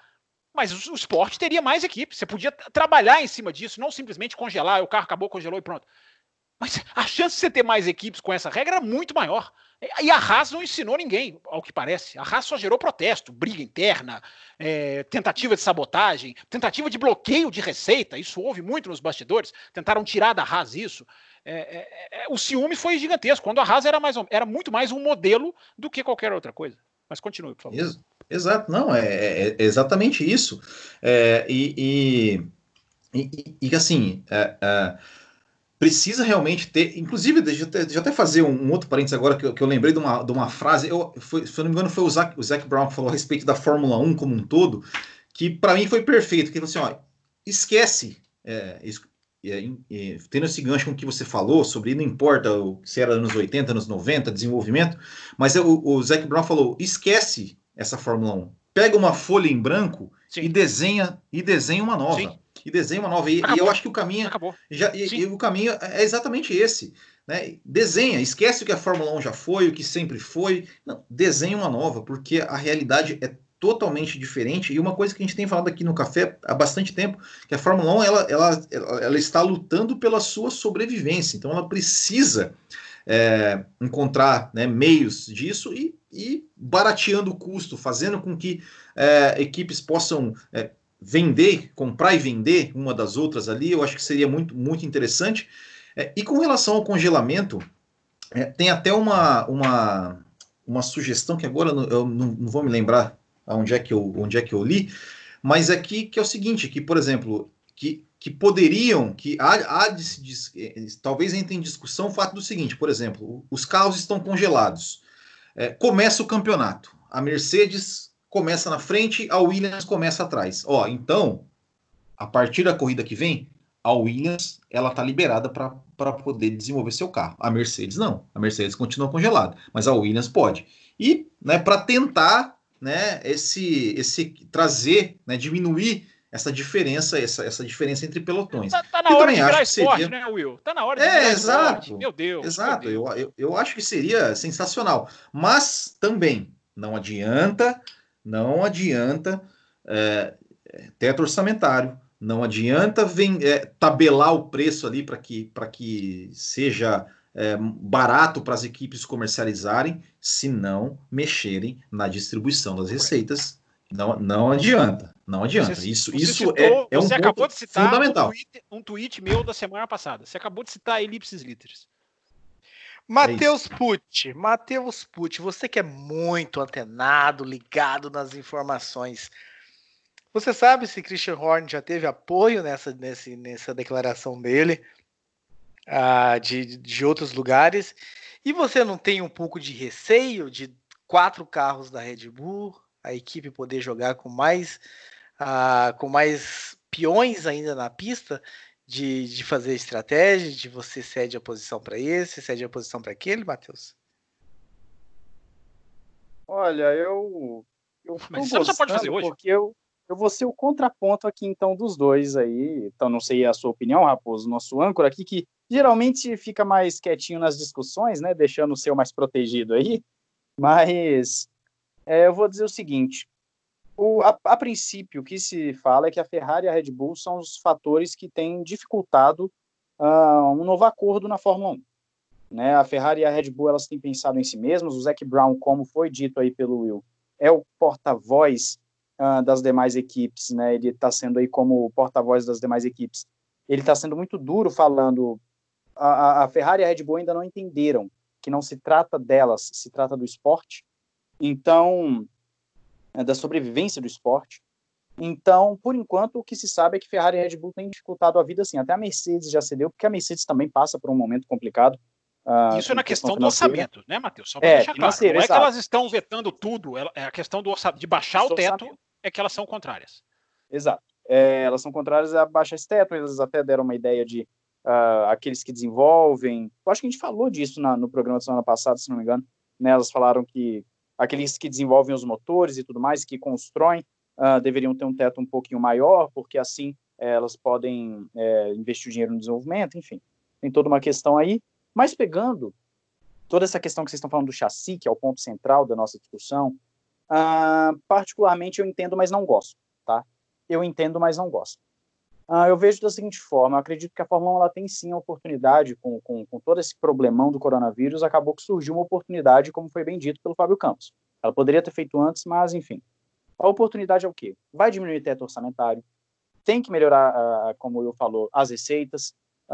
Mas o, o esporte teria mais equipes. Você podia trabalhar em cima disso, não simplesmente congelar, o carro acabou, congelou e pronto. Mas a chance de você ter mais equipes com essa regra era muito maior. E a Haas não ensinou ninguém, ao que parece. A Haas só gerou protesto, briga interna, é, tentativa de sabotagem, tentativa de bloqueio de receita. Isso houve muito nos bastidores. Tentaram tirar da Haas isso. É, é, é, o ciúme foi gigantesco. Quando a Haas era, mais, era muito mais um modelo do que qualquer outra coisa. Mas continue, por favor. Ex- Exato, não, é, é- é exatamente isso. É, e, e, e- e, assim, é, é, precisa realmente ter, inclusive, deixa eu até, deixa eu até fazer um, um outro parênteses agora que eu, que eu lembrei de uma, de uma frase, eu, foi, se eu não me engano, foi o Zac, o Zac Brown que falou a respeito da Fórmula 1 como um todo, que para mim foi perfeito, que ele falou assim, ó, esquece, é, es- é, é, tendo esse gancho com o que você falou sobre, não importa se era anos 80, anos 90, desenvolvimento, mas é o, o Zac Brown falou, esquece essa Fórmula 1, pega uma folha em branco Sim. e desenha e desenha uma nova. Sim. E desenha uma nova. E, e eu acho que o caminho Acabou. já, e, e o caminho é exatamente esse. Né? Desenha, esquece o que a Fórmula 1 já foi, o que sempre foi. Não, desenha uma nova, porque a realidade é totalmente diferente. E uma coisa que a gente tem falado aqui no café há bastante tempo, que a Fórmula 1 ela, ela, ela, ela está lutando pela sua sobrevivência. Então ela precisa é, encontrar né, meios disso e, e barateando o custo, fazendo com que é, equipes possam é, vender, comprar e vender uma das outras ali, eu acho que seria muito, muito interessante. É, e com relação ao congelamento, é, tem até uma, uma, uma sugestão que agora eu não, não- vou me lembrar onde é que eu, onde é que eu li, mas aqui que é o seguinte, que, por exemplo, que, que poderiam, que há, há de se dis- eh, talvez entre em discussão o fato do seguinte, por exemplo, os carros estão congelados, É, começa o campeonato, a Mercedes começa na frente, a Williams começa atrás. Ó, então, a partir da corrida que vem, a Williams ela está liberada para poder desenvolver seu carro. A Mercedes não. A Mercedes continua congelada, mas a Williams pode. E, né, para tentar, né, esse, esse trazer, né, diminuir essa diferença, essa, essa diferença entre pelotões. Tá, tá na Eu hora também de virar acho que esporte, seria- né, Will? Tá na hora de É, virar exato. esporte. Meu Deus. Exato, meu Deus. eu, eu, eu acho que seria sensacional. Mas também não adianta, não adianta é, teto orçamentário, não adianta vem, é, tabelar o preço ali para que, que seja é, barato para as equipes comercializarem, se não mexerem na distribuição das receitas. Não, não adianta, não adianta. Você- isso você isso citou- é, é um você acabou de citar fundamental. Um, tweet, um tweet meu da semana passada. Você acabou de citar elipses literis. Matheus é Pucci, Matheus Pucci, você que é muito antenado, ligado nas informações. Você sabe se Christian Horner já teve apoio nessa, nesse, nessa declaração dele uh, de, de outros lugares? E você não tem um pouco de receio de quatro carros da Red Bull, a equipe poder jogar com mais, uh, com mais peões ainda na pista? De, de fazer estratégia, de você cede a posição para esse, cede a posição para aquele, Matheus? Olha, eu. eu Mas você pode fazer hoje. Porque eu, eu vou ser o contraponto aqui, então, dos dois aí. Então, não sei a sua opinião, Raposo, nosso âncora aqui, que geralmente fica mais quietinho nas discussões, né? Deixando o seu mais protegido aí. Mas é, eu vou dizer o seguinte: o, a, a, princípio, o que se fala é que a Ferrari e a Red Bull são os fatores que têm dificultado uh, um novo acordo na Fórmula 1. Né? A Ferrari e a Red Bull elas têm pensado em si mesmas. O Zac Brown, como foi dito aí pelo Will, é o porta-voz uh, das demais equipes. Né? Ele está sendo aí como porta-voz das demais equipes. Ele está sendo muito duro falando. A, a Ferrari e a Red Bull ainda não entenderam que não se trata delas, se trata do esporte. Então, né, da sobrevivência do esporte. Então, por enquanto, o que se sabe é que Ferrari e Red Bull têm dificultado a vida assim. Até a Mercedes já cedeu, porque a Mercedes também passa por um momento complicado. Uh, Isso é na questão, questão do orçamento, né, Matheus? Só para é, deixar claro. Não é que elas estão vetando tudo, é a questão do orçamento, de baixar o teto orçamento. é que elas são contrárias. Exato. É, elas são contrárias a baixar esse teto, eles até deram uma ideia de uh, aqueles que desenvolvem. Eu acho que a gente falou disso na, no programa da semana passada, se não me engano. Né, elas falaram que aqueles que desenvolvem os motores e tudo mais, que constroem, uh, deveriam ter um teto um pouquinho maior, porque assim eh, elas podem é, investir o dinheiro no desenvolvimento, enfim, tem toda uma questão aí. Mas pegando toda essa questão que vocês estão falando do chassi, que é o ponto central da nossa discussão, uh, particularmente eu entendo, mas não gosto, tá? Eu entendo, mas não gosto. Uh, eu vejo da seguinte forma, eu acredito que a Fórmula 1 ela tem sim a oportunidade, com, com, com, todo esse problemão do coronavírus, acabou que surgiu uma oportunidade, como foi bem dito pelo Fábio Campos. Ela poderia ter feito antes, mas enfim. A oportunidade é o quê? Vai diminuir o teto orçamentário, tem que melhorar, uh, como eu falou, as receitas,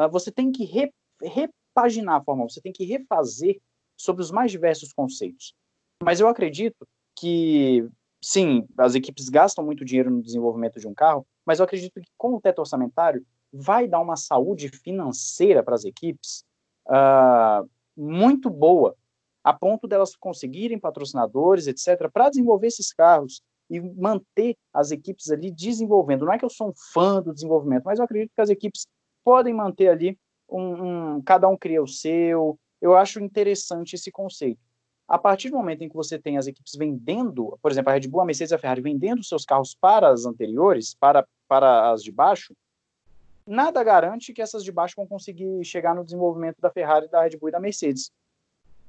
você tem que re, repaginar a Fórmula 1, você tem que refazer sobre os mais diversos conceitos. Mas eu acredito que, sim, as equipes gastam muito dinheiro no desenvolvimento de um carro, mas eu acredito que com o teto orçamentário vai dar uma saúde financeira para as equipes uh, muito boa, a ponto delas conseguirem patrocinadores, etc., para desenvolver esses carros e manter as equipes ali desenvolvendo. Não é que eu sou um fã do desenvolvimento, mas eu acredito que as equipes podem manter ali um, um cada um cria o seu. Eu acho interessante esse conceito. A partir do momento em que você tem as equipes vendendo, por exemplo, a Red Bull, a Mercedes e a Ferrari vendendo seus carros para as anteriores, para, para as de baixo, nada garante que essas de baixo vão conseguir chegar no desenvolvimento da Ferrari, da Red Bull e da Mercedes.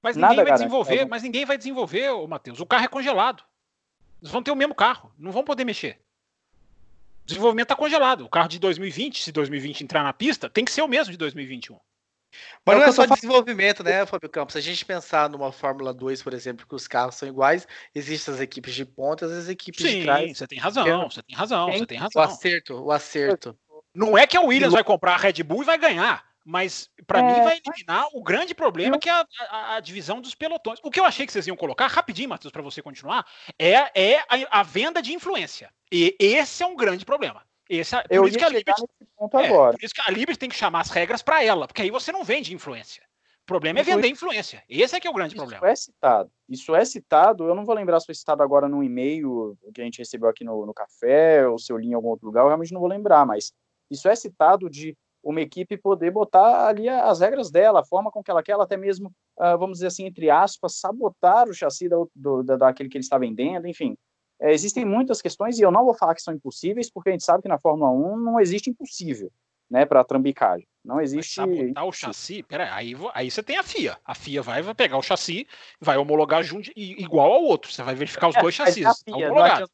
Mas ninguém nada vai desenvolver, mas ninguém vai desenvolver, Matheus. O carro é congelado. Eles vão ter o mesmo carro, não vão poder mexer. O desenvolvimento está congelado. O carro de 2020, se 2020 entrar na pista, tem que ser o mesmo de 2021. Mas é não é só desenvolvimento, né, Fábio Campos? Se a gente pensar numa Fórmula 2, por exemplo, que os carros são iguais, existem as equipes de pontas, as equipes Sim, de trás. Você tem razão, você tem razão, você tem razão. O acerto, o acerto. Não é que a Williams vai comprar a Red Bull e vai ganhar, mas para é, mim vai eliminar o grande problema que é a, a, a, divisão dos pelotões. O que eu achei que vocês iam colocar, rapidinho, Matheus, para você continuar, é, é a, a venda de influência. E esse é um grande problema. Esse, é, eu por isso que a Liberty, é, agora. Por isso que a Liberty tem que chamar as regras para ela, porque aí você não vende influência. O problema é vender influência. Esse é que é o grande isso problema. Isso é citado. Isso é citado. Eu não vou lembrar se foi citado agora no e-mail que a gente recebeu aqui no, no café, ou se eu li em algum outro lugar, eu realmente não vou lembrar, mas isso é citado de uma equipe poder botar ali as regras dela, a forma com que ela quer, ela até mesmo, uh, vamos dizer assim, entre aspas, sabotar o chassi da, do, da, daquele que ele está vendendo, enfim. É, existem muitas questões, e eu não vou falar que são impossíveis, porque a gente sabe que na Fórmula 1 não existe impossível, né, para trambicagem. Não existe. Mas sabotar o chassi, pera aí, aí você tem a FIA. A FIA vai, vai pegar o chassi, vai homologar junto, igual ao outro. Você vai verificar os é, dois chassis. A FIA, homologados.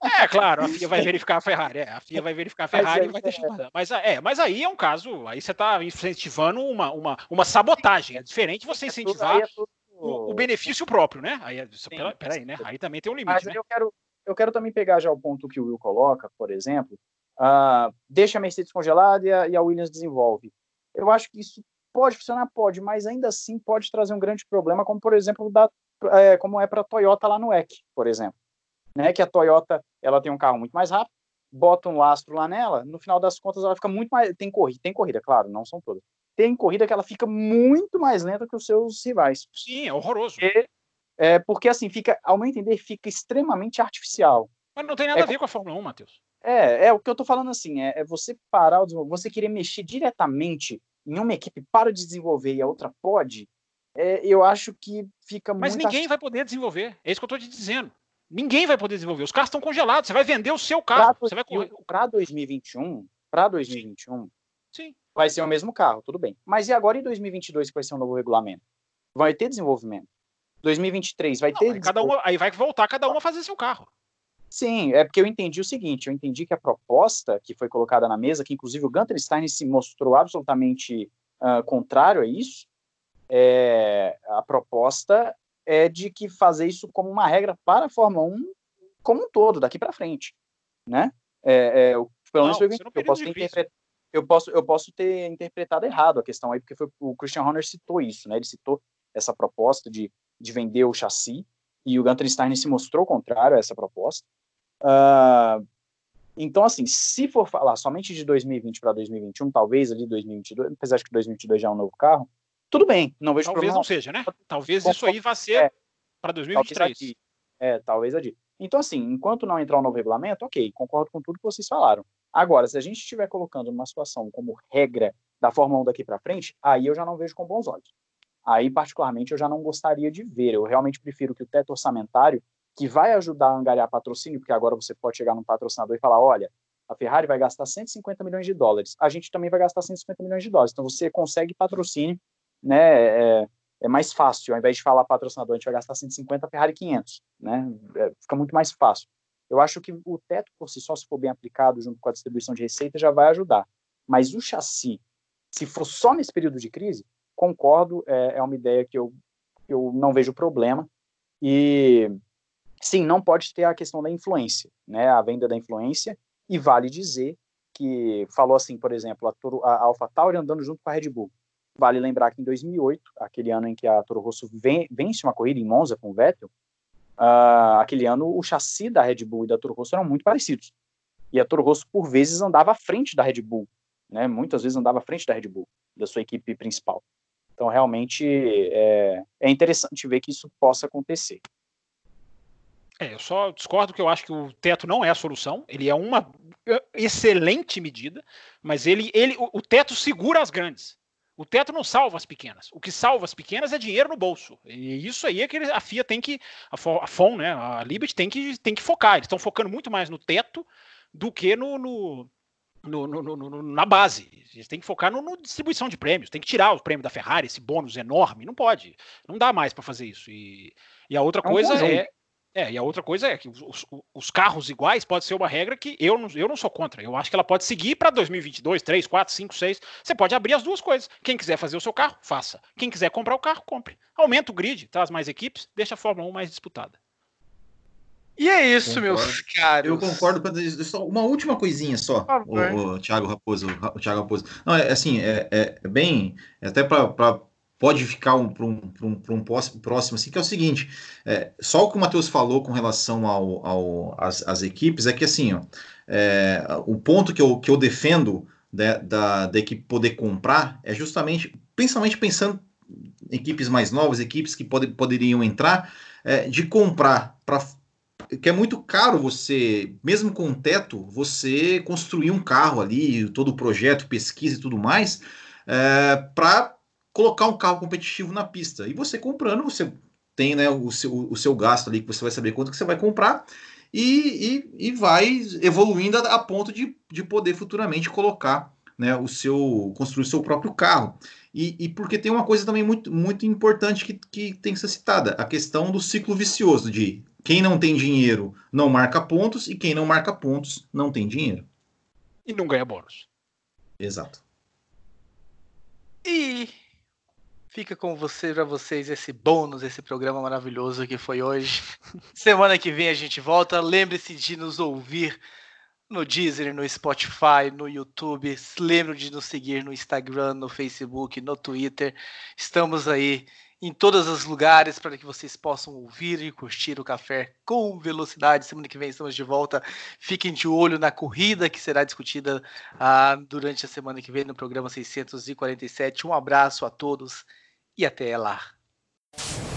É, claro, a FIA vai verificar a Ferrari. É, a FIA vai verificar a Ferrari e vai deixar. É. Mas, é, mas aí é um caso, aí você está incentivando uma, uma, uma sabotagem. É diferente você incentivar. É tudo, o, o benefício próprio, né? Aí, pera, peraí, né? Aí também tem um limite. Mas né? eu, quero, eu quero também pegar já o ponto que o Will coloca, por exemplo. Uh, deixa a Mercedes congelada e a, e a Williams desenvolve. Eu acho que isso pode funcionar, pode, mas ainda assim pode trazer um grande problema, como por exemplo da, é, como é para a Toyota lá no EC, por exemplo, né? Que a Toyota ela tem um carro muito mais rápido, bota um lastro lá nela, no final das contas ela fica muito mais tem corrida, tem corrida, claro, não são todas. Tem corrida que ela fica muito mais lenta que os seus rivais. Sim, é horroroso. E, é, porque assim fica, ao meu entender, fica extremamente artificial. Mas não tem nada é, a ver com a Fórmula 1, Matheus. É, é o que eu tô falando assim, é, é você parar o você querer mexer diretamente em uma equipe para de desenvolver e a outra pode, é, eu acho que fica Mas ninguém ach... vai poder desenvolver. É isso que eu estou te dizendo. Ninguém vai poder desenvolver. Os carros estão congelados. Você vai vender o seu carro. Pra, você vai correr. Para 2021, para 2021, Sim. Vai ser o mesmo carro, tudo bem. Mas e agora em 2022 que vai ser um novo regulamento? Vai ter desenvolvimento. 2023 vai Não, ter. Aí, cada uma, aí vai voltar cada um a fazer seu carro. Sim, é porque eu entendi o seguinte, eu entendi que a proposta que foi colocada na mesa, que inclusive o Gunter Stein se mostrou absolutamente uh, contrário a isso, é, a proposta é de que fazer isso como uma regra para a Fórmula 1 como um todo, daqui para frente, né? É, é, pelo menos eu, eu, posso ter eu, posso, eu posso ter interpretado errado a questão aí, porque foi, o Christian Horner citou isso, né? Ele citou essa proposta de, de vender o chassi, e o Gunter Stein se mostrou contrário a essa proposta. Uh, então, assim, se for falar somente de 2020 para 2021, talvez ali 2022, apesar de que 2022 já é um novo carro, tudo bem, não vejo talvez problema. não seja, né? Talvez isso aí vá ser é, para 2023. Talvez é, talvez. Então, assim, enquanto não entrar o um novo regulamento, ok, concordo com tudo que vocês falaram. Agora, se a gente estiver colocando uma situação como regra da Fórmula 1 daqui para frente, aí eu já não vejo com bons olhos. Aí, particularmente, eu já não gostaria de ver. Eu realmente prefiro que o teto orçamentário que vai ajudar a angariar patrocínio, porque agora você pode chegar num patrocinador e falar, olha, a Ferrari vai gastar 150 milhões de dólares, a gente também vai gastar 150 milhões de dólares, então você consegue patrocínio, né, é, é mais fácil, ao invés de falar patrocinador, a gente vai gastar 150, a Ferrari 500, né, é, fica muito mais fácil. Eu acho que o teto por si só, se for bem aplicado junto com a distribuição de receita, já vai ajudar. Mas o chassi, se for só nesse período de crise, concordo, é, é uma ideia que eu, eu não vejo problema. E sim, não pode ter a questão da influência, né, a venda da influência, e vale dizer que falou assim, por exemplo, a, Toro, a Alpha Tauri andando junto com a Red Bull. Vale lembrar que em 2008, aquele ano em que a Toro Rosso ven, vence uma corrida em Monza com o Vettel, uh, aquele ano o chassi da Red Bull e da Toro Rosso eram muito parecidos. E a Toro Rosso, por vezes, andava à frente da Red Bull, né? muitas vezes andava à frente da Red Bull, da sua equipe principal. Então, realmente, é, é interessante ver que isso possa acontecer. É, eu só discordo que eu acho que o teto não é a solução. Ele é uma é, excelente medida, mas ele, ele, o, o teto segura as grandes. O teto não salva as pequenas. O que salva as pequenas é dinheiro no bolso. E isso aí é que a FIA tem que, a FOM, né, a Liberty tem que, tem que focar. Eles estão focando muito mais no teto do que no, no, no, no na base. Eles têm que focar no, distribuição de prêmios. Tem que tirar o prêmio da Ferrari, esse bônus enorme. Não pode. Não dá mais para fazer isso. E, e a outra é um coisa é é, e a outra coisa é que os, os, carros iguais pode ser uma regra que eu não, eu não sou contra. Eu acho que ela pode seguir para 2022, 3, 4, 5, 6. Você pode abrir as duas coisas. Quem quiser fazer o seu carro, faça. Quem quiser comprar o carro, compre. Aumenta o grid, traz mais equipes, deixa a Fórmula 1 mais disputada. E é isso, concordo. meus caros. Eu concordo. Uma última coisinha só, o, o Thiago Raposo. O Thiago Raposo. Não, é assim, é, é, é bem. É até para pode ficar um, para um, um, um, próximo, assim, que é o seguinte: é, só o que o Matheus falou com relação ao, ao, às, às equipes é que assim, ó, é, o ponto que eu, que eu defendo da, da, da, equipe poder comprar é justamente, principalmente pensando em equipes mais novas, equipes que pode, poderiam entrar, é, de comprar para que é muito caro você, mesmo com teto, você construir um carro ali, todo o projeto, pesquisa e tudo mais, é, para colocar um carro competitivo na pista. E você comprando, você tem né, o, seu, o seu gasto ali, que você vai saber quanto que você vai comprar, e, e, e vai evoluindo a, a, ponto de, de poder futuramente colocar né, o seu. construir o seu próprio carro. E, e porque tem uma coisa também muito, muito importante que, que tem que ser citada: a questão do ciclo vicioso de quem não tem dinheiro não marca pontos e quem não marca pontos não tem dinheiro. E não ganha bônus. Exato. E Fica com você para vocês esse bônus, esse programa maravilhoso que foi hoje. Semana que vem a gente volta. Lembre-se de nos ouvir no Deezer, no Spotify, no YouTube. Lembre de nos seguir no Instagram, no Facebook, no Twitter. Estamos aí em todos os lugares para que vocês possam ouvir e curtir o café com velocidade. Semana que vem estamos de volta. Fiquem de olho na corrida que será discutida ah, durante a semana que vem no programa 647. Um abraço a todos e até lá.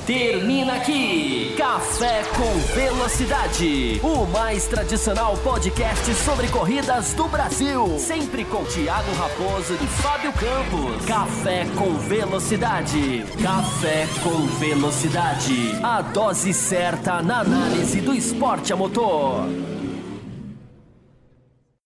Termina aqui Café com Velocidade, o mais tradicional podcast sobre corridas do Brasil. Sempre com Thiago Raposo e Fábio Campos. Café com Velocidade. Café com Velocidade. A dose certa na análise do esporte a motor.